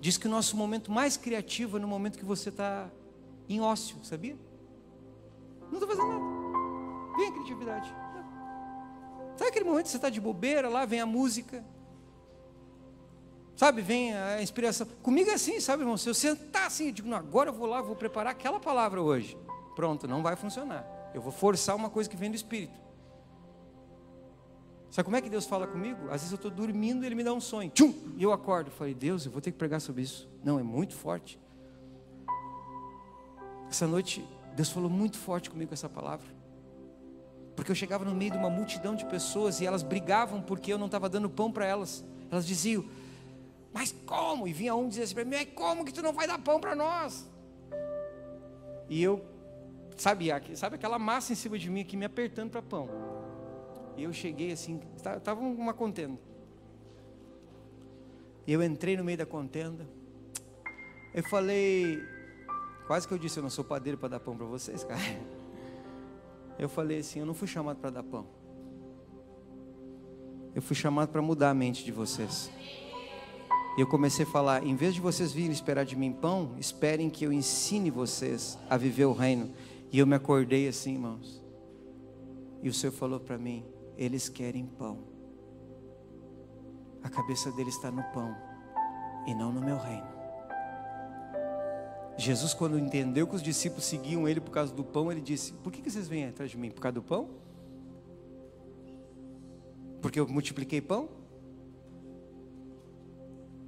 Diz que o nosso momento mais criativo é no momento que você está em ócio, sabia? Não estou fazendo nada. Vem a criatividade. Sabe aquele momento que você está de bobeira, lá vem a música. Sabe, vem a inspiração. Comigo é assim, sabe, irmão? Se eu sentar assim, eu digo, não, agora eu vou lá, vou preparar aquela palavra hoje. Pronto, não vai funcionar. Eu vou forçar uma coisa que vem do Espírito. Sabe como é que Deus fala comigo? Às vezes eu estou dormindo e Ele me dá um sonho. Tchum! E eu acordo. Falei, Deus, eu vou ter que pregar sobre isso. Não, é muito forte. Essa noite, Deus falou muito forte comigo essa palavra. Porque eu chegava no meio de uma multidão de pessoas e elas brigavam porque eu não estava dando pão para elas. Elas diziam, mas como? E vinha um dizer assim para mim, mas como que tu não vai dar pão para nós? E eu, sabe, sabe aquela massa em cima de mim aqui me apertando para pão. E eu cheguei assim, estava uma contenda. Eu entrei no meio da contenda. Eu falei, quase que eu disse, eu não sou padeiro para dar pão para vocês, cara. (laughs) Eu falei assim, eu não fui chamado para dar pão. Eu fui chamado para mudar a mente de vocês. E eu comecei a falar, em vez de vocês virem esperar de mim pão, esperem que eu ensine vocês a viver o reino. E eu me acordei assim, irmãos. E o Senhor falou para mim: eles querem pão. A cabeça deles está no pão e não no meu reino. Jesus, quando entendeu que os discípulos seguiam ele por causa do pão, ele disse: Por que, vocês vêm atrás de mim? Por causa do pão? Porque eu multipliquei pão?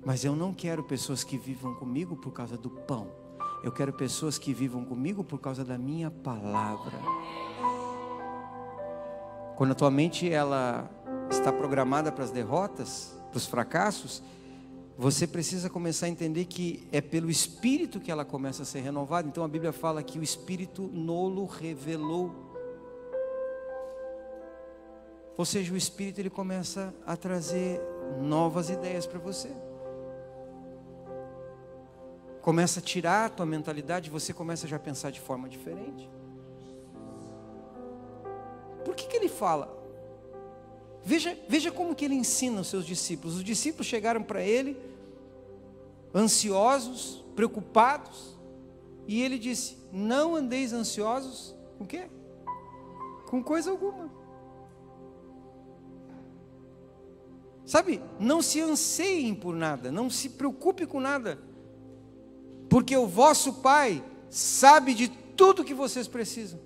Mas eu não quero pessoas que vivam comigo por causa do pão. Eu quero pessoas que vivam comigo por causa da minha palavra. Quando a tua mente ela está programada para as derrotas, para os fracassos, você precisa começar a entender que é pelo Espírito que ela começa a ser renovada. Então a Bíblia fala que o Espírito nolo revelou. Ou seja, o Espírito ele começa a trazer novas ideias para você. Começa a tirar a tua mentalidade, você começa já a pensar de forma diferente. Por que, que ele fala? Veja, veja como que ele ensina os seus discípulos. Os discípulos chegaram para ele, ansiosos, preocupados, e ele disse: Não andeis ansiosos com quê? Com coisa alguma. Sabe, não se anseiem por nada, não se preocupe com nada, porque o vosso Pai sabe de tudo que vocês precisam.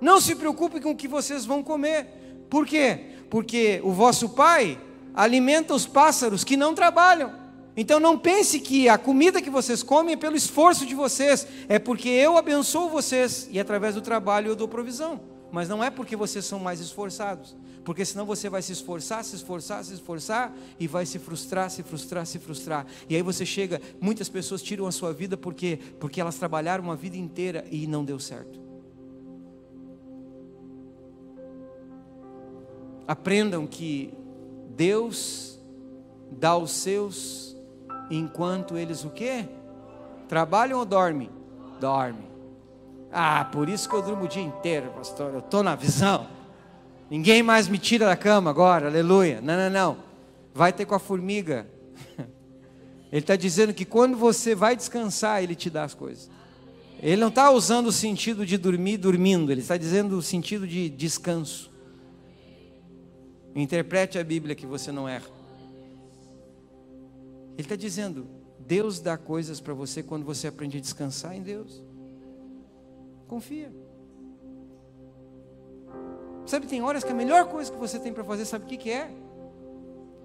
Não se preocupe com o que vocês vão comer, por quê? Porque o vosso Pai alimenta os pássaros que não trabalham. Então não pense que a comida que vocês comem é pelo esforço de vocês, é porque eu abençoo vocês e através do trabalho eu dou provisão. Mas não é porque vocês são mais esforçados, porque senão você vai se esforçar, se esforçar, se esforçar e vai se frustrar, se frustrar, se frustrar. E aí você chega, muitas pessoas tiram a sua vida porque porque elas trabalharam uma vida inteira e não deu certo. Aprendam que Deus dá os seus enquanto eles o quê? Trabalham ou dormem? Dormem. Ah, por isso que eu durmo o dia inteiro, pastor. Eu estou na visão. Ninguém mais me tira da cama agora, aleluia. Não, não, não. Vai ter com a formiga. (laughs) Ele está dizendo que quando você vai descansar, Ele te dá as coisas. Ele não está usando o sentido de dormir dormindo, ele está dizendo o sentido de descanso. Interprete a Bíblia que você não erra. Ele está dizendo: Deus dá coisas para você quando você aprende a descansar em Deus. Confia. Sabe, tem horas que a melhor coisa que você tem para fazer, sabe o que, que é?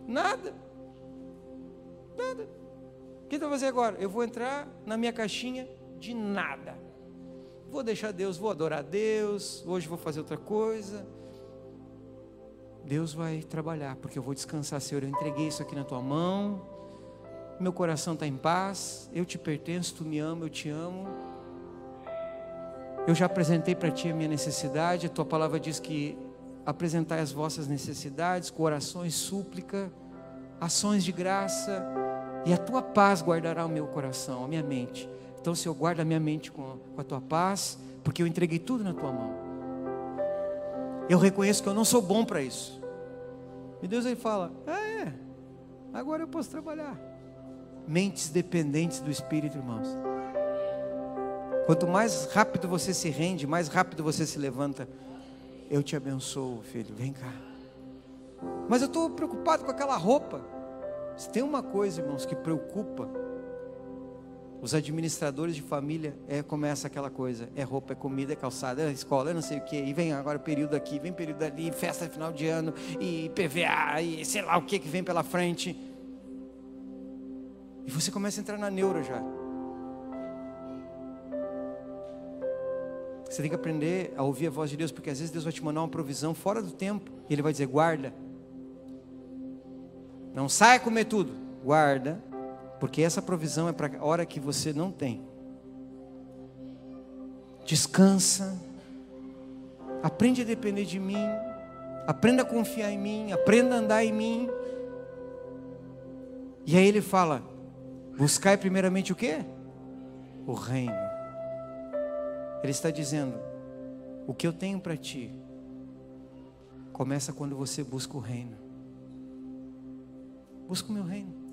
Nada. Nada. O que você vai fazer agora? Eu vou entrar na minha caixinha de nada. Vou deixar Deus, vou adorar Deus, hoje vou fazer outra coisa. Deus vai trabalhar, porque eu vou descansar, Senhor. Eu entreguei isso aqui na tua mão. Meu coração está em paz. Eu te pertenço, tu me ama, eu te amo. Eu já apresentei para ti a minha necessidade, a tua palavra diz que apresentai as vossas necessidades, corações, súplica, ações de graça, e a tua paz guardará o meu coração, a minha mente. Então, Senhor, guarda a minha mente com, com a tua paz, porque eu entreguei tudo na tua mão. Eu reconheço que eu não sou bom para isso. E Deus aí fala: Ah, é, agora eu posso trabalhar. Mentes dependentes do Espírito, irmãos. Quanto mais rápido você se rende, mais rápido você se levanta. Eu te abençoo, filho. Vem cá. Mas eu estou preocupado com aquela roupa. Se tem uma coisa, irmãos, que preocupa os administradores de família, é começa aquela coisa: é roupa, é comida, é calçada, é escola, é não sei o que. E vem agora período aqui, vem período ali, festa final de ano, e PVA, e sei lá o que que vem pela frente. E você começa a entrar na neura já. Você tem que aprender a ouvir a voz de Deus, porque às vezes Deus vai te mandar uma provisão fora do tempo, e Ele vai dizer: guarda. Não saia comer tudo, guarda, porque essa provisão é para a hora que você não tem. Descansa, aprende a depender de mim, aprenda a confiar em mim, aprenda a andar em mim. E aí ele fala: buscai primeiramente o que? O reino. Ele está dizendo: o que eu tenho para ti começa quando você busca o reino. Busca o meu reino.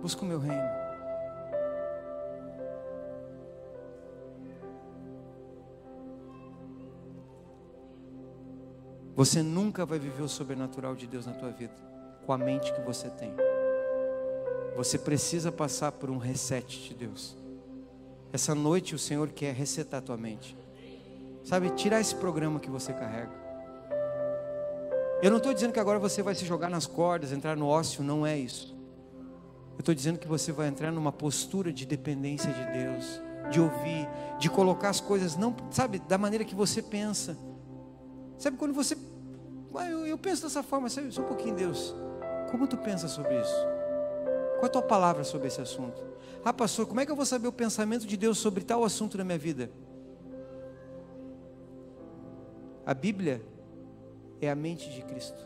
Busca o meu reino. Você nunca vai viver o sobrenatural de Deus na tua vida com a mente que você tem. Você precisa passar por um reset de Deus. Essa noite o Senhor quer resetar a tua mente. Sabe, tirar esse programa que você carrega. Eu não estou dizendo que agora você vai se jogar nas cordas, entrar no ócio, não é isso. Eu estou dizendo que você vai entrar numa postura de dependência de Deus, de ouvir, de colocar as coisas, não, sabe, da maneira que você pensa. Sabe quando você. Ah, eu, eu penso dessa forma, sabe, só um pouquinho, Deus. Como tu pensa sobre isso? Qual é a tua palavra sobre esse assunto? Ah, pastor, como é que eu vou saber o pensamento de Deus sobre tal assunto na minha vida? A Bíblia é a mente de Cristo,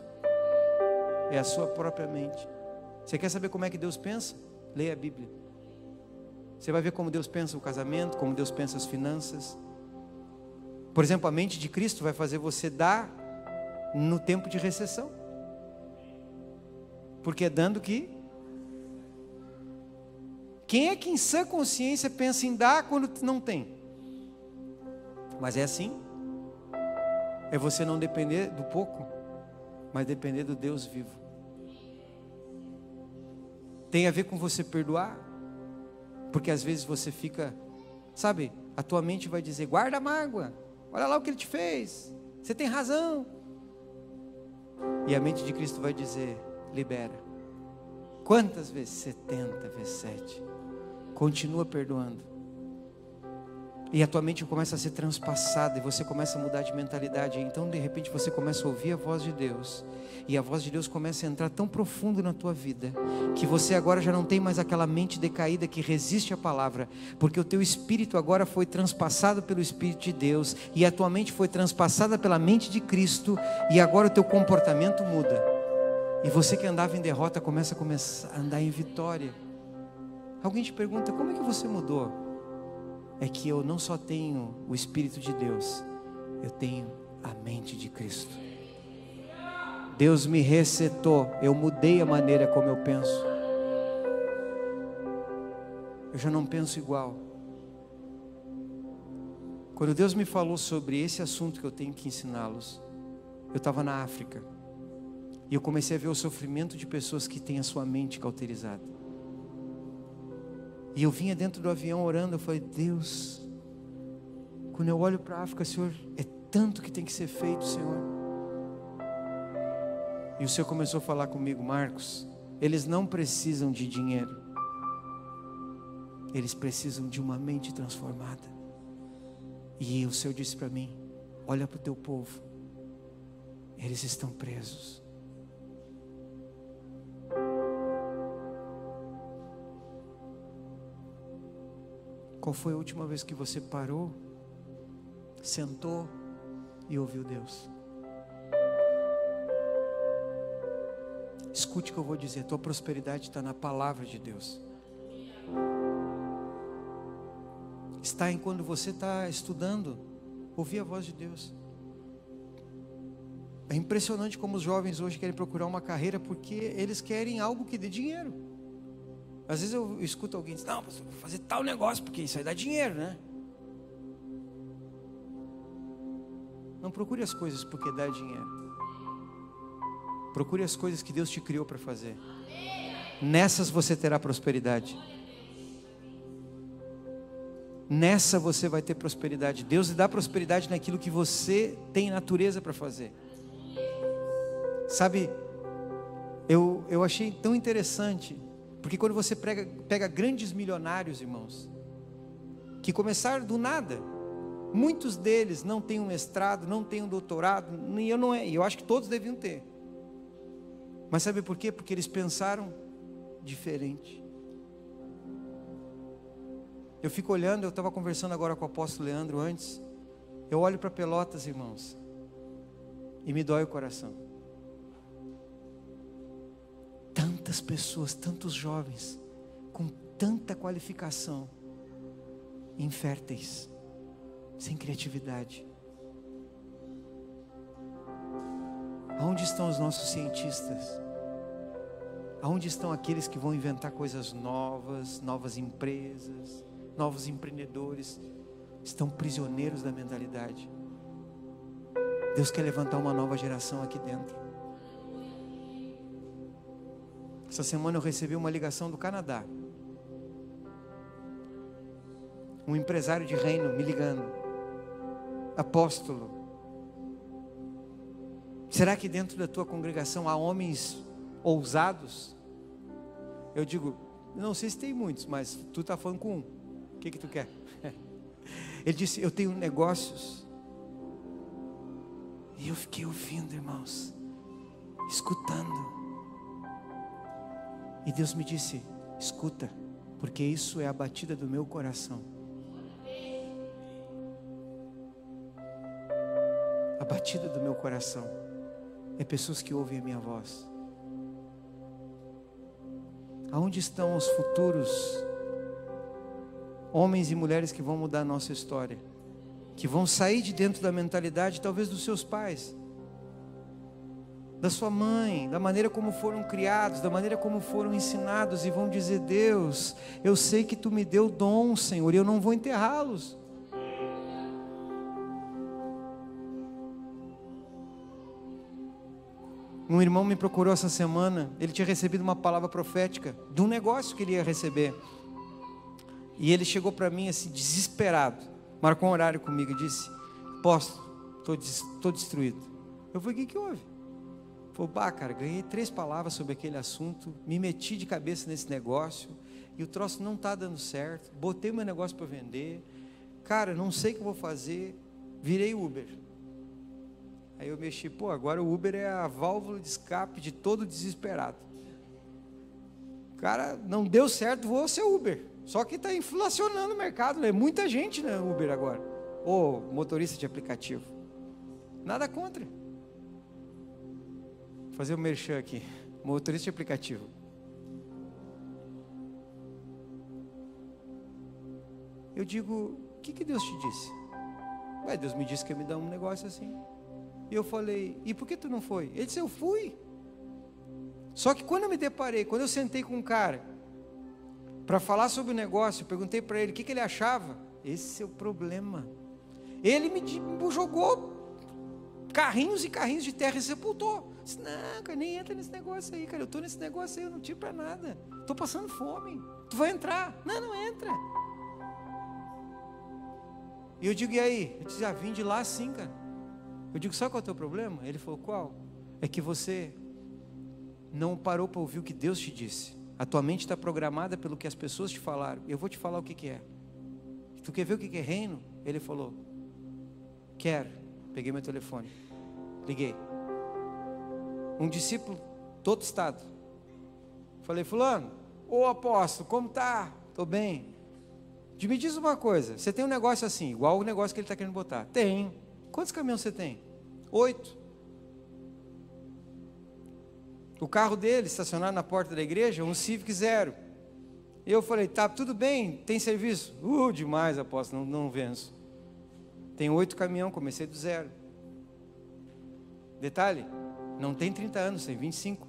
é a sua própria mente. Você quer saber como é que Deus pensa? Leia a Bíblia. Você vai ver como Deus pensa o casamento, como Deus pensa as finanças. Por exemplo, a mente de Cristo vai fazer você dar no tempo de recessão. Porque é dando que quem é que em sã consciência pensa em dar quando não tem? Mas é assim. é você não depender do pouco, mas depender do Deus vivo. Tem a ver com você perdoar, porque às vezes você fica, sabe, a tua mente vai dizer: guarda a mágoa, olha lá o que ele te fez, você tem razão. E a mente de Cristo vai dizer: libera. Quantas vezes? 70 vezes 7. Continua perdoando. E a tua mente começa a ser transpassada e você começa a mudar de mentalidade. Então, de repente, você começa a ouvir a voz de Deus. E a voz de Deus começa a entrar tão profundo na tua vida que você agora já não tem mais aquela mente decaída que resiste à palavra, porque o teu espírito agora foi transpassado pelo espírito de Deus e a tua mente foi transpassada pela mente de Cristo e agora o teu comportamento muda. E você que andava em derrota começa a andar em vitória. Alguém te pergunta: "Como é que você mudou?" É que eu não só tenho o Espírito de Deus, eu tenho a mente de Cristo. Deus me resetou, eu mudei a maneira como eu penso. Eu já não penso igual. Quando Deus me falou sobre esse assunto que eu tenho que ensiná-los, eu estava na África e eu comecei a ver o sofrimento de pessoas que têm a sua mente cauterizada. E eu vinha dentro do avião orando, eu falei, Deus, quando eu olho para a África, Senhor, é tanto que tem que ser feito, Senhor. E o Senhor começou a falar comigo, Marcos, eles não precisam de dinheiro, eles precisam de uma mente transformada. E o Senhor disse para mim: olha para o teu povo, eles estão presos. Qual foi a última vez que você parou, sentou e ouviu Deus? Escute o que eu vou dizer: tua prosperidade está na palavra de Deus. Está em quando você está estudando, ouvir a voz de Deus. É impressionante como os jovens hoje querem procurar uma carreira porque eles querem algo que dê dinheiro. Às vezes eu escuto alguém dizer, não, vou fazer tal negócio, porque isso aí dá dinheiro, né? Não procure as coisas porque dá dinheiro. Procure as coisas que Deus te criou para fazer. Nessas você terá prosperidade. Nessa você vai ter prosperidade. Deus lhe dá prosperidade naquilo que você tem natureza para fazer. Sabe, eu, eu achei tão interessante porque quando você pega, pega grandes milionários, irmãos, que começaram do nada, muitos deles não têm um mestrado, não têm um doutorado, e eu não é, eu acho que todos deviam ter. Mas sabe por quê? Porque eles pensaram diferente. Eu fico olhando, eu estava conversando agora com o apóstolo Leandro antes. Eu olho para Pelotas, irmãos, e me dói o coração tantas pessoas, tantos jovens, com tanta qualificação, inférteis, sem criatividade. Aonde estão os nossos cientistas? Aonde estão aqueles que vão inventar coisas novas, novas empresas, novos empreendedores? Estão prisioneiros da mentalidade. Deus quer levantar uma nova geração aqui dentro. Essa semana eu recebi uma ligação do Canadá. Um empresário de reino me ligando. Apóstolo, será que dentro da tua congregação há homens ousados? Eu digo, não sei se tem muitos, mas tu está falando com um. O que, que tu quer? (laughs) Ele disse, eu tenho negócios. E eu fiquei ouvindo, irmãos, escutando. E Deus me disse: escuta, porque isso é a batida do meu coração. A batida do meu coração é pessoas que ouvem a minha voz. Aonde estão os futuros homens e mulheres que vão mudar a nossa história? Que vão sair de dentro da mentalidade, talvez, dos seus pais da sua mãe, da maneira como foram criados, da maneira como foram ensinados, e vão dizer: Deus, eu sei que tu me deu dom, Senhor, e eu não vou enterrá-los. Um irmão me procurou essa semana, ele tinha recebido uma palavra profética de um negócio que ele ia receber. E ele chegou para mim assim, desesperado, marcou um horário comigo e disse: Posso, estou destruído. Eu falei: O que, que houve? Falei: Bah, cara, ganhei três palavras sobre aquele assunto, me meti de cabeça nesse negócio, e o troço não está dando certo. Botei meu negócio para vender, cara, não sei o que vou fazer, virei Uber. Aí eu mexi, pô, agora o Uber é a válvula de escape de todo desesperado. Cara, não deu certo, vou ser Uber. Só que está inflacionando o mercado, né? Muita gente né, Uber agora. Ou motorista de aplicativo. Nada contra. Fazer o um merchan aqui. Motorista de aplicativo. Eu digo, o que, que Deus te disse? Ué, Deus me disse que ia me dar um negócio assim. E eu falei, e por que tu não foi? Ele disse, eu fui. Só que quando eu me deparei, quando eu sentei com um cara, para falar sobre o negócio, eu perguntei para ele o que, que, ele achava. Esse é o problema. Ele me jogou carrinhos e carrinhos de terra e sepultou. Disse, não, cara, nem entra nesse negócio aí, cara. Eu estou nesse negócio aí, eu não tiro para nada. Estou passando fome. Tu vai entrar? Não, não entra. E eu digo, e aí? Eu disse, ah, vim de lá sim, cara. Eu digo, sabe qual é o teu problema? Ele falou, qual? É que você não parou para ouvir o que Deus te disse. A tua mente está programada pelo que as pessoas te falaram. Eu vou te falar o que, que é. Tu quer ver o que, que é reino? Ele falou, quero. Peguei meu telefone, liguei. Um discípulo, todo estado. Falei, fulano, ô apóstolo, como tá? Estou bem. Me diz uma coisa, você tem um negócio assim, igual o negócio que ele está querendo botar. Tenho. Quantos caminhões você tem? Oito. O carro dele, estacionado na porta da igreja, um Civic Zero. Eu falei, tá, tudo bem, tem serviço? Uh, demais, apóstolo, não, não venço. Tem oito caminhão, comecei do zero. Detalhe, não tem 30 anos, tem 25.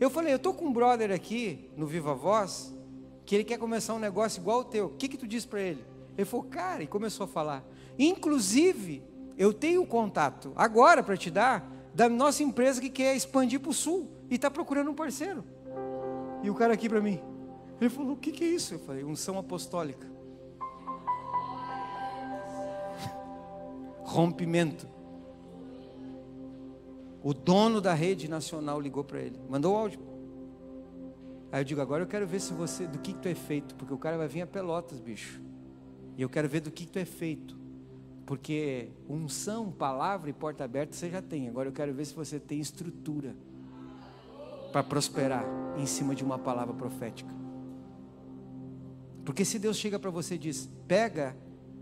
Eu falei, eu tô com um brother aqui no Viva Voz, que ele quer começar um negócio igual o teu. O que que tu diz para ele? Ele falou, cara, e começou a falar. Inclusive, eu tenho contato agora para te dar da nossa empresa que quer expandir para o sul e está procurando um parceiro. E o cara aqui para mim, ele falou: O que, que é isso? Eu falei: Unção apostólica. (laughs) Rompimento. O dono da rede nacional ligou para ele, mandou o áudio. Aí eu digo: Agora eu quero ver se você, do que, que tu é feito, porque o cara vai vir a Pelotas, bicho. E eu quero ver do que, que tu é feito. Porque unção, palavra e porta aberta você já tem. Agora eu quero ver se você tem estrutura para prosperar em cima de uma palavra profética. Porque se Deus chega para você e diz: pega,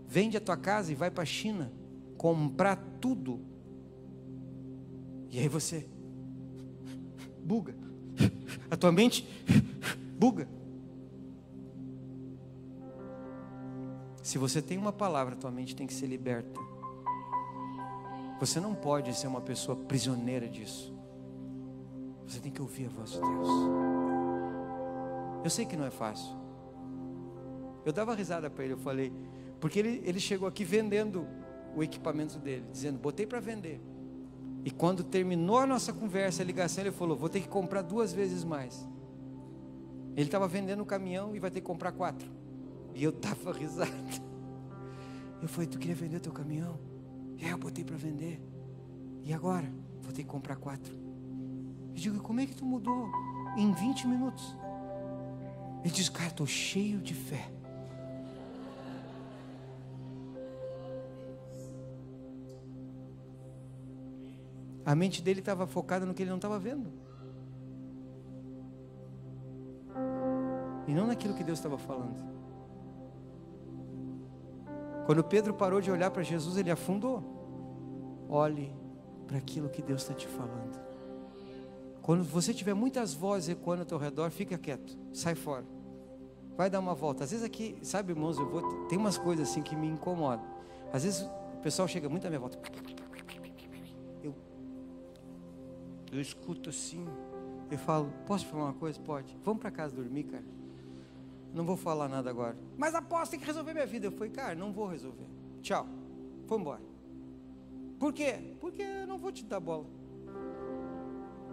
vende a tua casa e vai para a China comprar tudo. E aí você buga. A tua mente buga. Se você tem uma palavra, tua mente tem que ser liberta. Você não pode ser uma pessoa prisioneira disso. Você tem que ouvir a voz de Deus. Eu sei que não é fácil. Eu dava risada para ele, eu falei, porque ele, ele chegou aqui vendendo o equipamento dele, dizendo, botei para vender. E quando terminou a nossa conversa, a ligação, ele falou, vou ter que comprar duas vezes mais. Ele estava vendendo o caminhão e vai ter que comprar quatro. E eu estava (laughs) risado. Eu falei, tu queria vender teu caminhão? É, eu botei para vender. E agora? Vou ter que comprar quatro. Eu digo, como é que tu mudou em 20 minutos? Ele diz, cara, estou cheio de fé. A mente dele estava focada no que ele não estava vendo. E não naquilo que Deus estava falando. Quando Pedro parou de olhar para Jesus, ele afundou. Olhe para aquilo que Deus está te falando. Quando você tiver muitas vozes ecoando ao teu redor, fica quieto, sai fora. Vai dar uma volta. Às vezes aqui, sabe, irmãos, eu vou, tem umas coisas assim que me incomodam. Às vezes o pessoal chega muito à minha volta. Eu escuto assim. Eu falo, posso falar uma coisa? Pode. Vamos para casa dormir, cara. Não vou falar nada agora. Mas aposto, tem que resolver minha vida. Eu falei, cara, não vou resolver. Tchau. Foi embora. Por quê? Porque eu não vou te dar bola.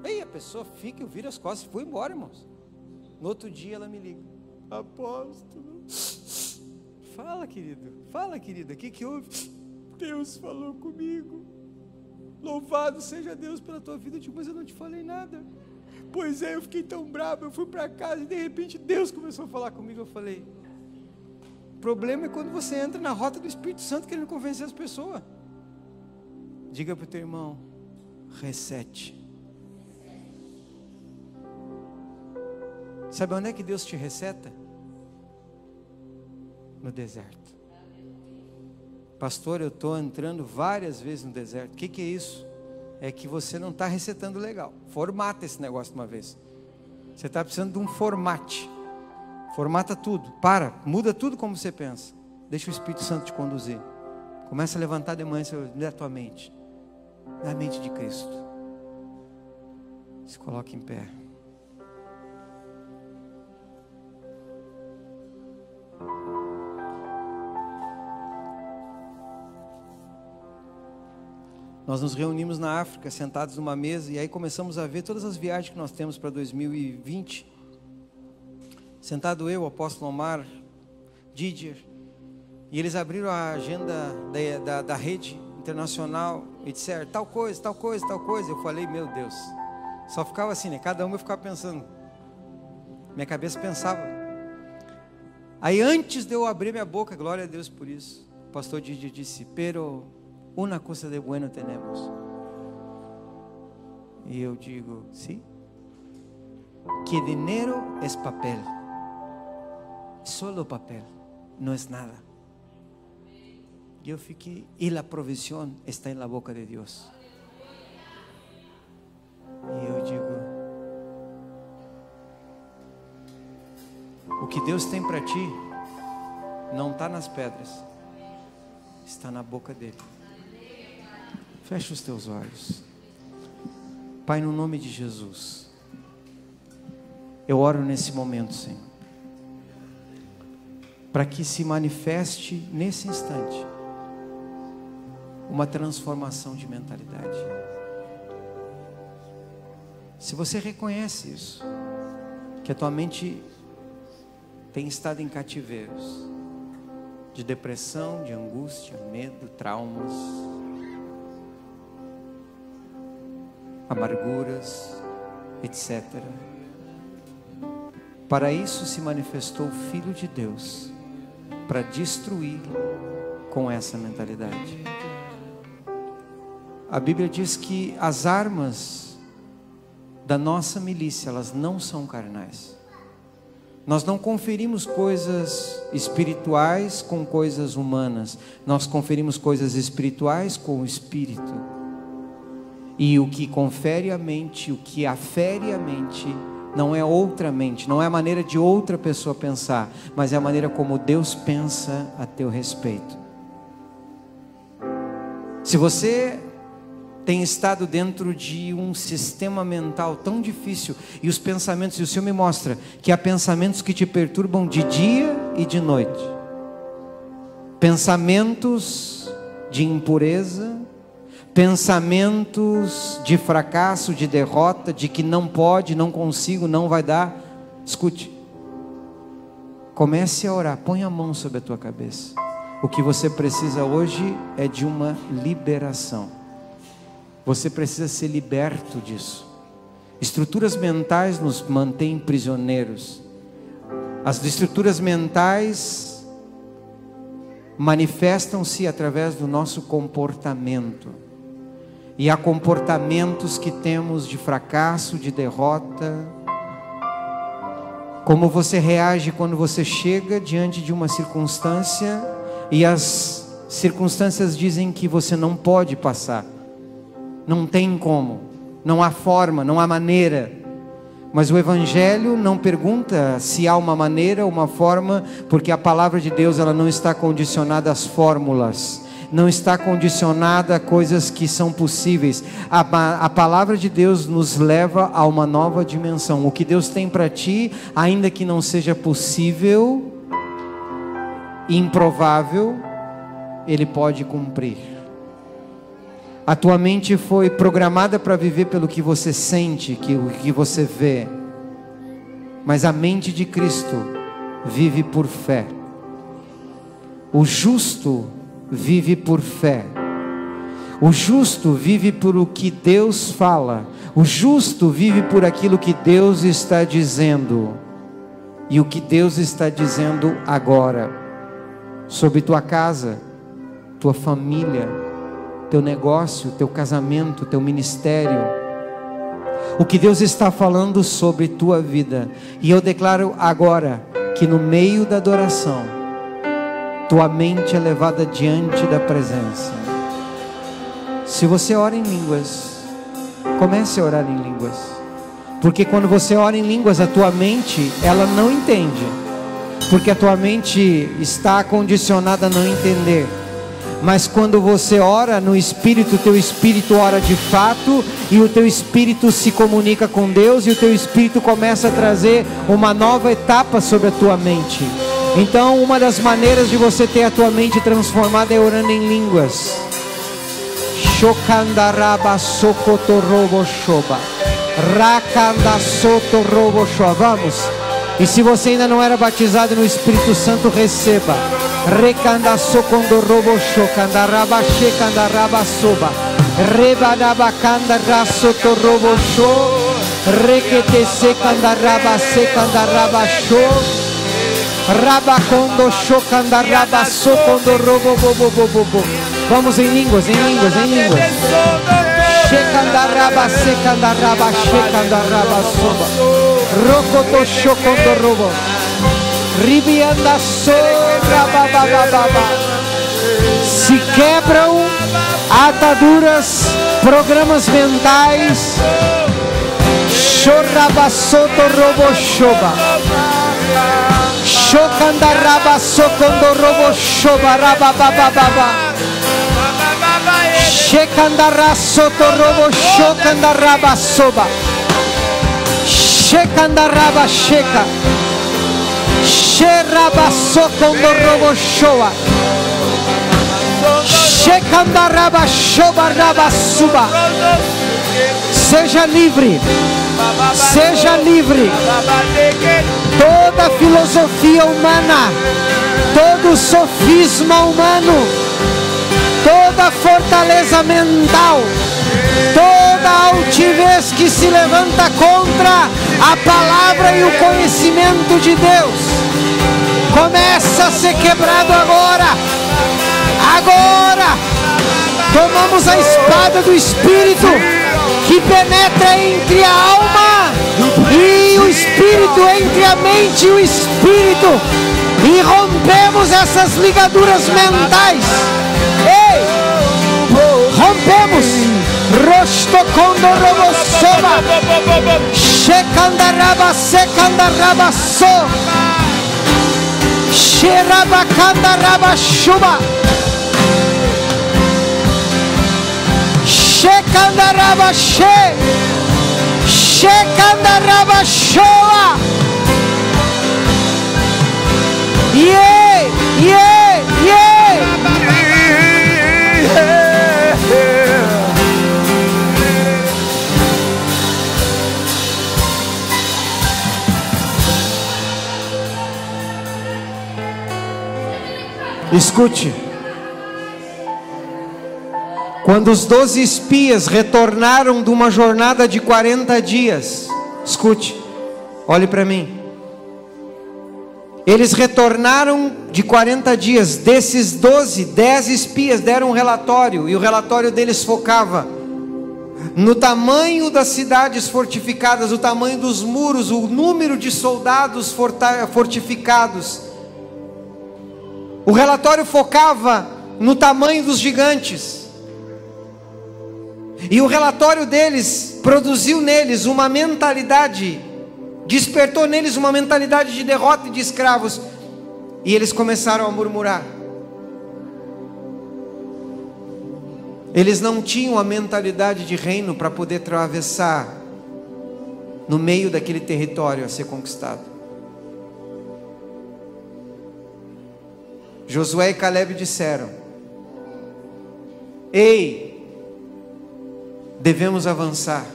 Aí a pessoa fica, eu viro as costas e fui embora, irmãos. No outro dia ela me liga. Apóstolo. Fala, querido. Fala, querida. O que, que houve? Deus falou comigo. Louvado seja Deus pela tua vida. Eu digo, mas eu não te falei nada. Pois é, eu fiquei tão bravo. Eu fui para casa e de repente Deus começou a falar comigo. Eu falei: o problema é quando você entra na rota do Espírito Santo querendo convencer as pessoas. Diga para o teu irmão: resete. Sabe onde é que Deus te receta? No deserto. Pastor, eu estou entrando várias vezes no deserto. O que, que é isso? É que você não está recetando legal. Formata esse negócio de uma vez. Você está precisando de um formate. Formata tudo. Para, muda tudo como você pensa. Deixa o Espírito Santo te conduzir. Começa a levantar de manhã da tua mente. Da mente de Cristo. Se coloque em pé. Nós nos reunimos na África, sentados numa mesa, e aí começamos a ver todas as viagens que nós temos para 2020. Sentado eu, o apóstolo Omar, Didier, e eles abriram a agenda da, da, da rede internacional e disseram tal coisa, tal coisa, tal coisa. Eu falei, meu Deus, só ficava assim, né? Cada um eu ficava pensando. Minha cabeça pensava. Aí antes de eu abrir minha boca, glória a Deus por isso, o pastor Didier disse, pero una cosa de bueno tenemos. E eu digo, sim. Que dinheiro é papel. Solo papel, não é nada. Eu fiquei, e a provisão está na boca de Deus. E eu digo, o que Deus tem para ti não está nas pedras, está na boca dele. Feche os teus olhos. Pai, no nome de Jesus, eu oro nesse momento, Senhor, para que se manifeste nesse instante uma transformação de mentalidade. Se você reconhece isso, que a tua mente tem estado em cativeiros de depressão, de angústia, medo, traumas, amarguras, etc. Para isso se manifestou o Filho de Deus, para destruir com essa mentalidade. A Bíblia diz que as armas da nossa milícia, elas não são carnais. Nós não conferimos coisas espirituais com coisas humanas, nós conferimos coisas espirituais com o espírito. E o que confere a mente, o que afere a mente, não é outra mente, não é a maneira de outra pessoa pensar, mas é a maneira como Deus pensa a teu respeito. Se você tem estado dentro de um sistema mental tão difícil e os pensamentos, e o Senhor me mostra que há pensamentos que te perturbam de dia e de noite, pensamentos de impureza, pensamentos de fracasso, de derrota, de que não pode, não consigo, não vai dar. Escute. Comece a orar, põe a mão sobre a tua cabeça. O que você precisa hoje é de uma liberação. Você precisa ser liberto disso. Estruturas mentais nos mantêm prisioneiros. As estruturas mentais manifestam-se através do nosso comportamento e há comportamentos que temos de fracasso, de derrota. Como você reage quando você chega diante de uma circunstância e as circunstâncias dizem que você não pode passar, não tem como, não há forma, não há maneira. Mas o Evangelho não pergunta se há uma maneira, uma forma, porque a palavra de Deus ela não está condicionada às fórmulas não está condicionada a coisas que são possíveis. A, a palavra de Deus nos leva a uma nova dimensão. O que Deus tem para ti, ainda que não seja possível, improvável, Ele pode cumprir. A tua mente foi programada para viver pelo que você sente, que o que você vê. Mas a mente de Cristo vive por fé. O justo vive por fé. O justo vive por o que Deus fala. O justo vive por aquilo que Deus está dizendo. E o que Deus está dizendo agora sobre tua casa, tua família, teu negócio, teu casamento, teu ministério. O que Deus está falando sobre tua vida. E eu declaro agora que no meio da adoração, tua mente é levada diante da presença. Se você ora em línguas, comece a orar em línguas. Porque quando você ora em línguas, a tua mente, ela não entende. Porque a tua mente está condicionada a não entender. Mas quando você ora no espírito, o teu espírito ora de fato e o teu espírito se comunica com Deus e o teu espírito começa a trazer uma nova etapa sobre a tua mente. Então, uma das maneiras de você ter a tua mente transformada é orando em línguas. Shokandaraba sokotorobo shoba. Rakanda sotorobo shoba. Vamos. E se você ainda não era batizado no Espírito Santo, receba. Recanda socondo robo shokanda raba shekanda raba soba. Reba raba kanda raso to robo sho. Rekete sekanda raba sekanda raba sho. Raba kondo shokanda raba socondo robo bo bo bo bo bo. Vamos em línguas, em línguas, em línguas. Shekanda raba sekanda raba shekanda raba soba. Rokoto shokondo robo. Ribianda sobra babababa. Se quebram ataduras, programas mentais. Chorrabasoto robo shoba. Shokandaraba sokondo robo shoba rababababa. Shekandara soto robo shokandaraba soba. Shekandaraba sheka. Sheraba sokondo robo shoa. Shekandaraba shoba raba suba. Seja livre. Seja livre. Toda filosofia humana, todo sofisma humano, toda fortaleza mental, toda altivez que se levanta contra a palavra e o conhecimento de Deus começa a ser quebrado agora. Agora tomamos a espada do Espírito que penetra entre a alma e o Espírito, entre a mente e o Espírito, e rompemos essas ligaduras mentais. Ei! Rompemos! Rostocondo robosoba! Shekandaraba sekandaraba so! Sherabakanda Shuba. Shekanda She. Shekanda Shoa. Yeah, yeah, yeah. Escute. Quando os doze espias retornaram de uma jornada de 40 dias, escute, olhe para mim. Eles retornaram de 40 dias, desses 12, 10 espias deram um relatório, e o relatório deles focava no tamanho das cidades fortificadas, o tamanho dos muros, o número de soldados fortificados. O relatório focava no tamanho dos gigantes. E o relatório deles produziu neles uma mentalidade, despertou neles uma mentalidade de derrota e de escravos. E eles começaram a murmurar. Eles não tinham a mentalidade de reino para poder atravessar no meio daquele território a ser conquistado. Josué e Caleb disseram: Ei, devemos avançar,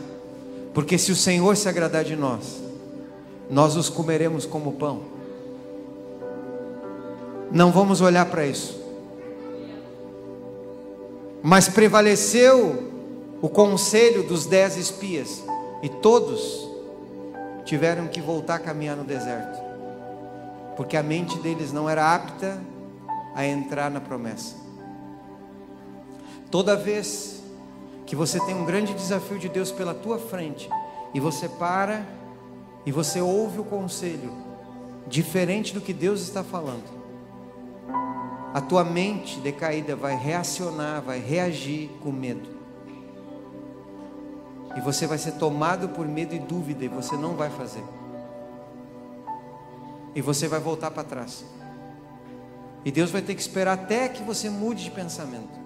porque se o Senhor se agradar de nós, nós os comeremos como pão. Não vamos olhar para isso. Mas prevaleceu o conselho dos dez espias, e todos tiveram que voltar a caminhar no deserto, porque a mente deles não era apta a entrar na promessa. Toda vez que você tem um grande desafio de Deus pela tua frente, e você para e você ouve o conselho diferente do que Deus está falando, a tua mente decaída vai reacionar, vai reagir com medo. E você vai ser tomado por medo e dúvida e você não vai fazer. E você vai voltar para trás. E Deus vai ter que esperar até que você mude de pensamento.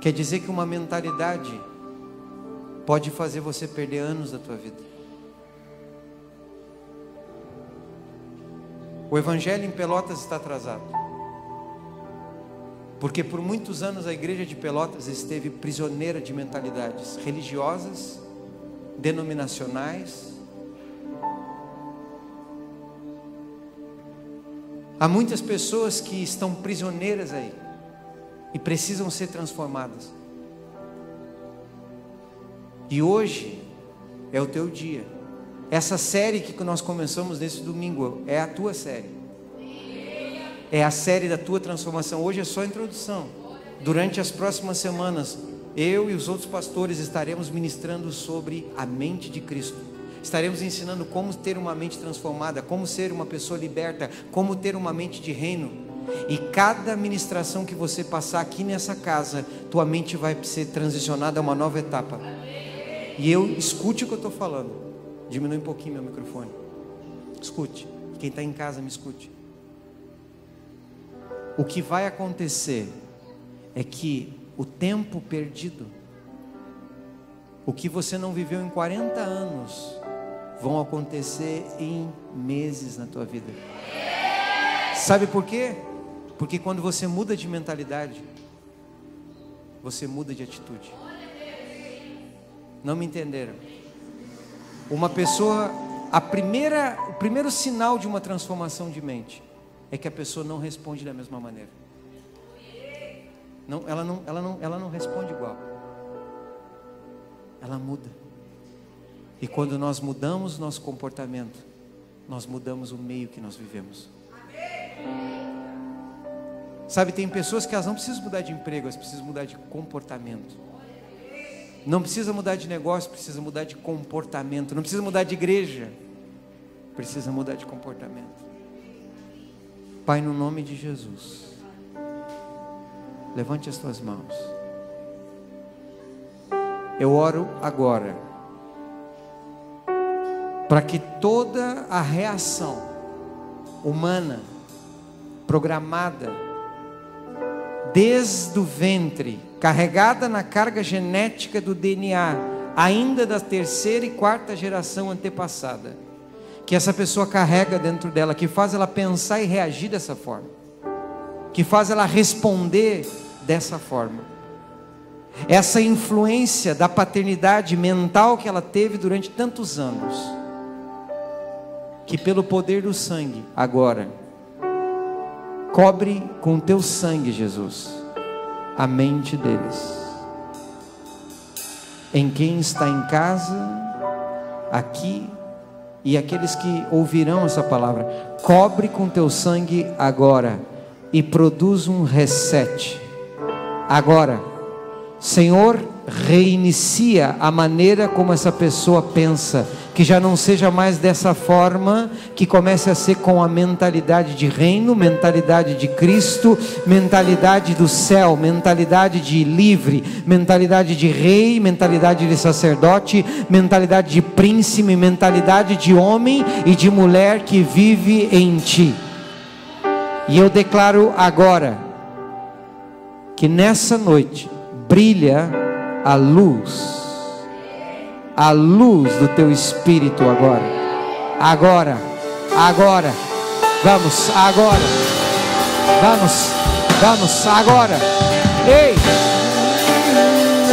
Quer dizer que uma mentalidade pode fazer você perder anos da tua vida. O evangelho em Pelotas está atrasado. Porque por muitos anos a igreja de Pelotas esteve prisioneira de mentalidades religiosas, denominacionais. Há muitas pessoas que estão prisioneiras aí e precisam ser transformadas. E hoje é o teu dia. Essa série que nós começamos nesse domingo é a tua série. É a série da tua transformação. Hoje é só a introdução. Durante as próximas semanas, eu e os outros pastores estaremos ministrando sobre a mente de Cristo. Estaremos ensinando como ter uma mente transformada, como ser uma pessoa liberta, como ter uma mente de reino. E cada ministração que você passar aqui nessa casa, tua mente vai ser transicionada a uma nova etapa. E eu escute o que eu estou falando. Diminui um pouquinho meu microfone. Escute. Quem está em casa, me escute. O que vai acontecer é que o tempo perdido, o que você não viveu em 40 anos, vão acontecer em meses na tua vida. Sabe por quê? Porque quando você muda de mentalidade, você muda de atitude. Não me entenderam? Uma pessoa, a primeira, o primeiro sinal de uma transformação de mente é que a pessoa não responde da mesma maneira. Não, ela, não, ela, não, ela não responde igual. Ela muda. E quando nós mudamos nosso comportamento, nós mudamos o meio que nós vivemos. Sabe, tem pessoas que elas não precisam mudar de emprego, elas precisam mudar de comportamento. Não precisa mudar de negócio, precisa mudar de comportamento. Não precisa mudar de igreja, precisa mudar de comportamento. Pai, no nome de Jesus, levante as tuas mãos. Eu oro agora, para que toda a reação humana, programada, desde o ventre, carregada na carga genética do DNA, ainda da terceira e quarta geração antepassada, que essa pessoa carrega dentro dela, que faz ela pensar e reagir dessa forma, que faz ela responder dessa forma. Essa influência da paternidade mental que ela teve durante tantos anos, que pelo poder do sangue, agora, cobre com teu sangue, Jesus a mente deles. Em quem está em casa, aqui, e aqueles que ouvirão essa palavra, cobre com teu sangue agora e produz um reset. Agora, Senhor, reinicia a maneira como essa pessoa pensa, que já não seja mais dessa forma, que comece a ser com a mentalidade de reino, mentalidade de Cristo, mentalidade do céu, mentalidade de livre, mentalidade de rei, mentalidade de sacerdote, mentalidade de príncipe, mentalidade de homem e de mulher que vive em ti. E eu declaro agora que nessa noite brilha a luz, a luz do teu espírito agora, agora, agora, vamos, agora, vamos, vamos, agora, ei.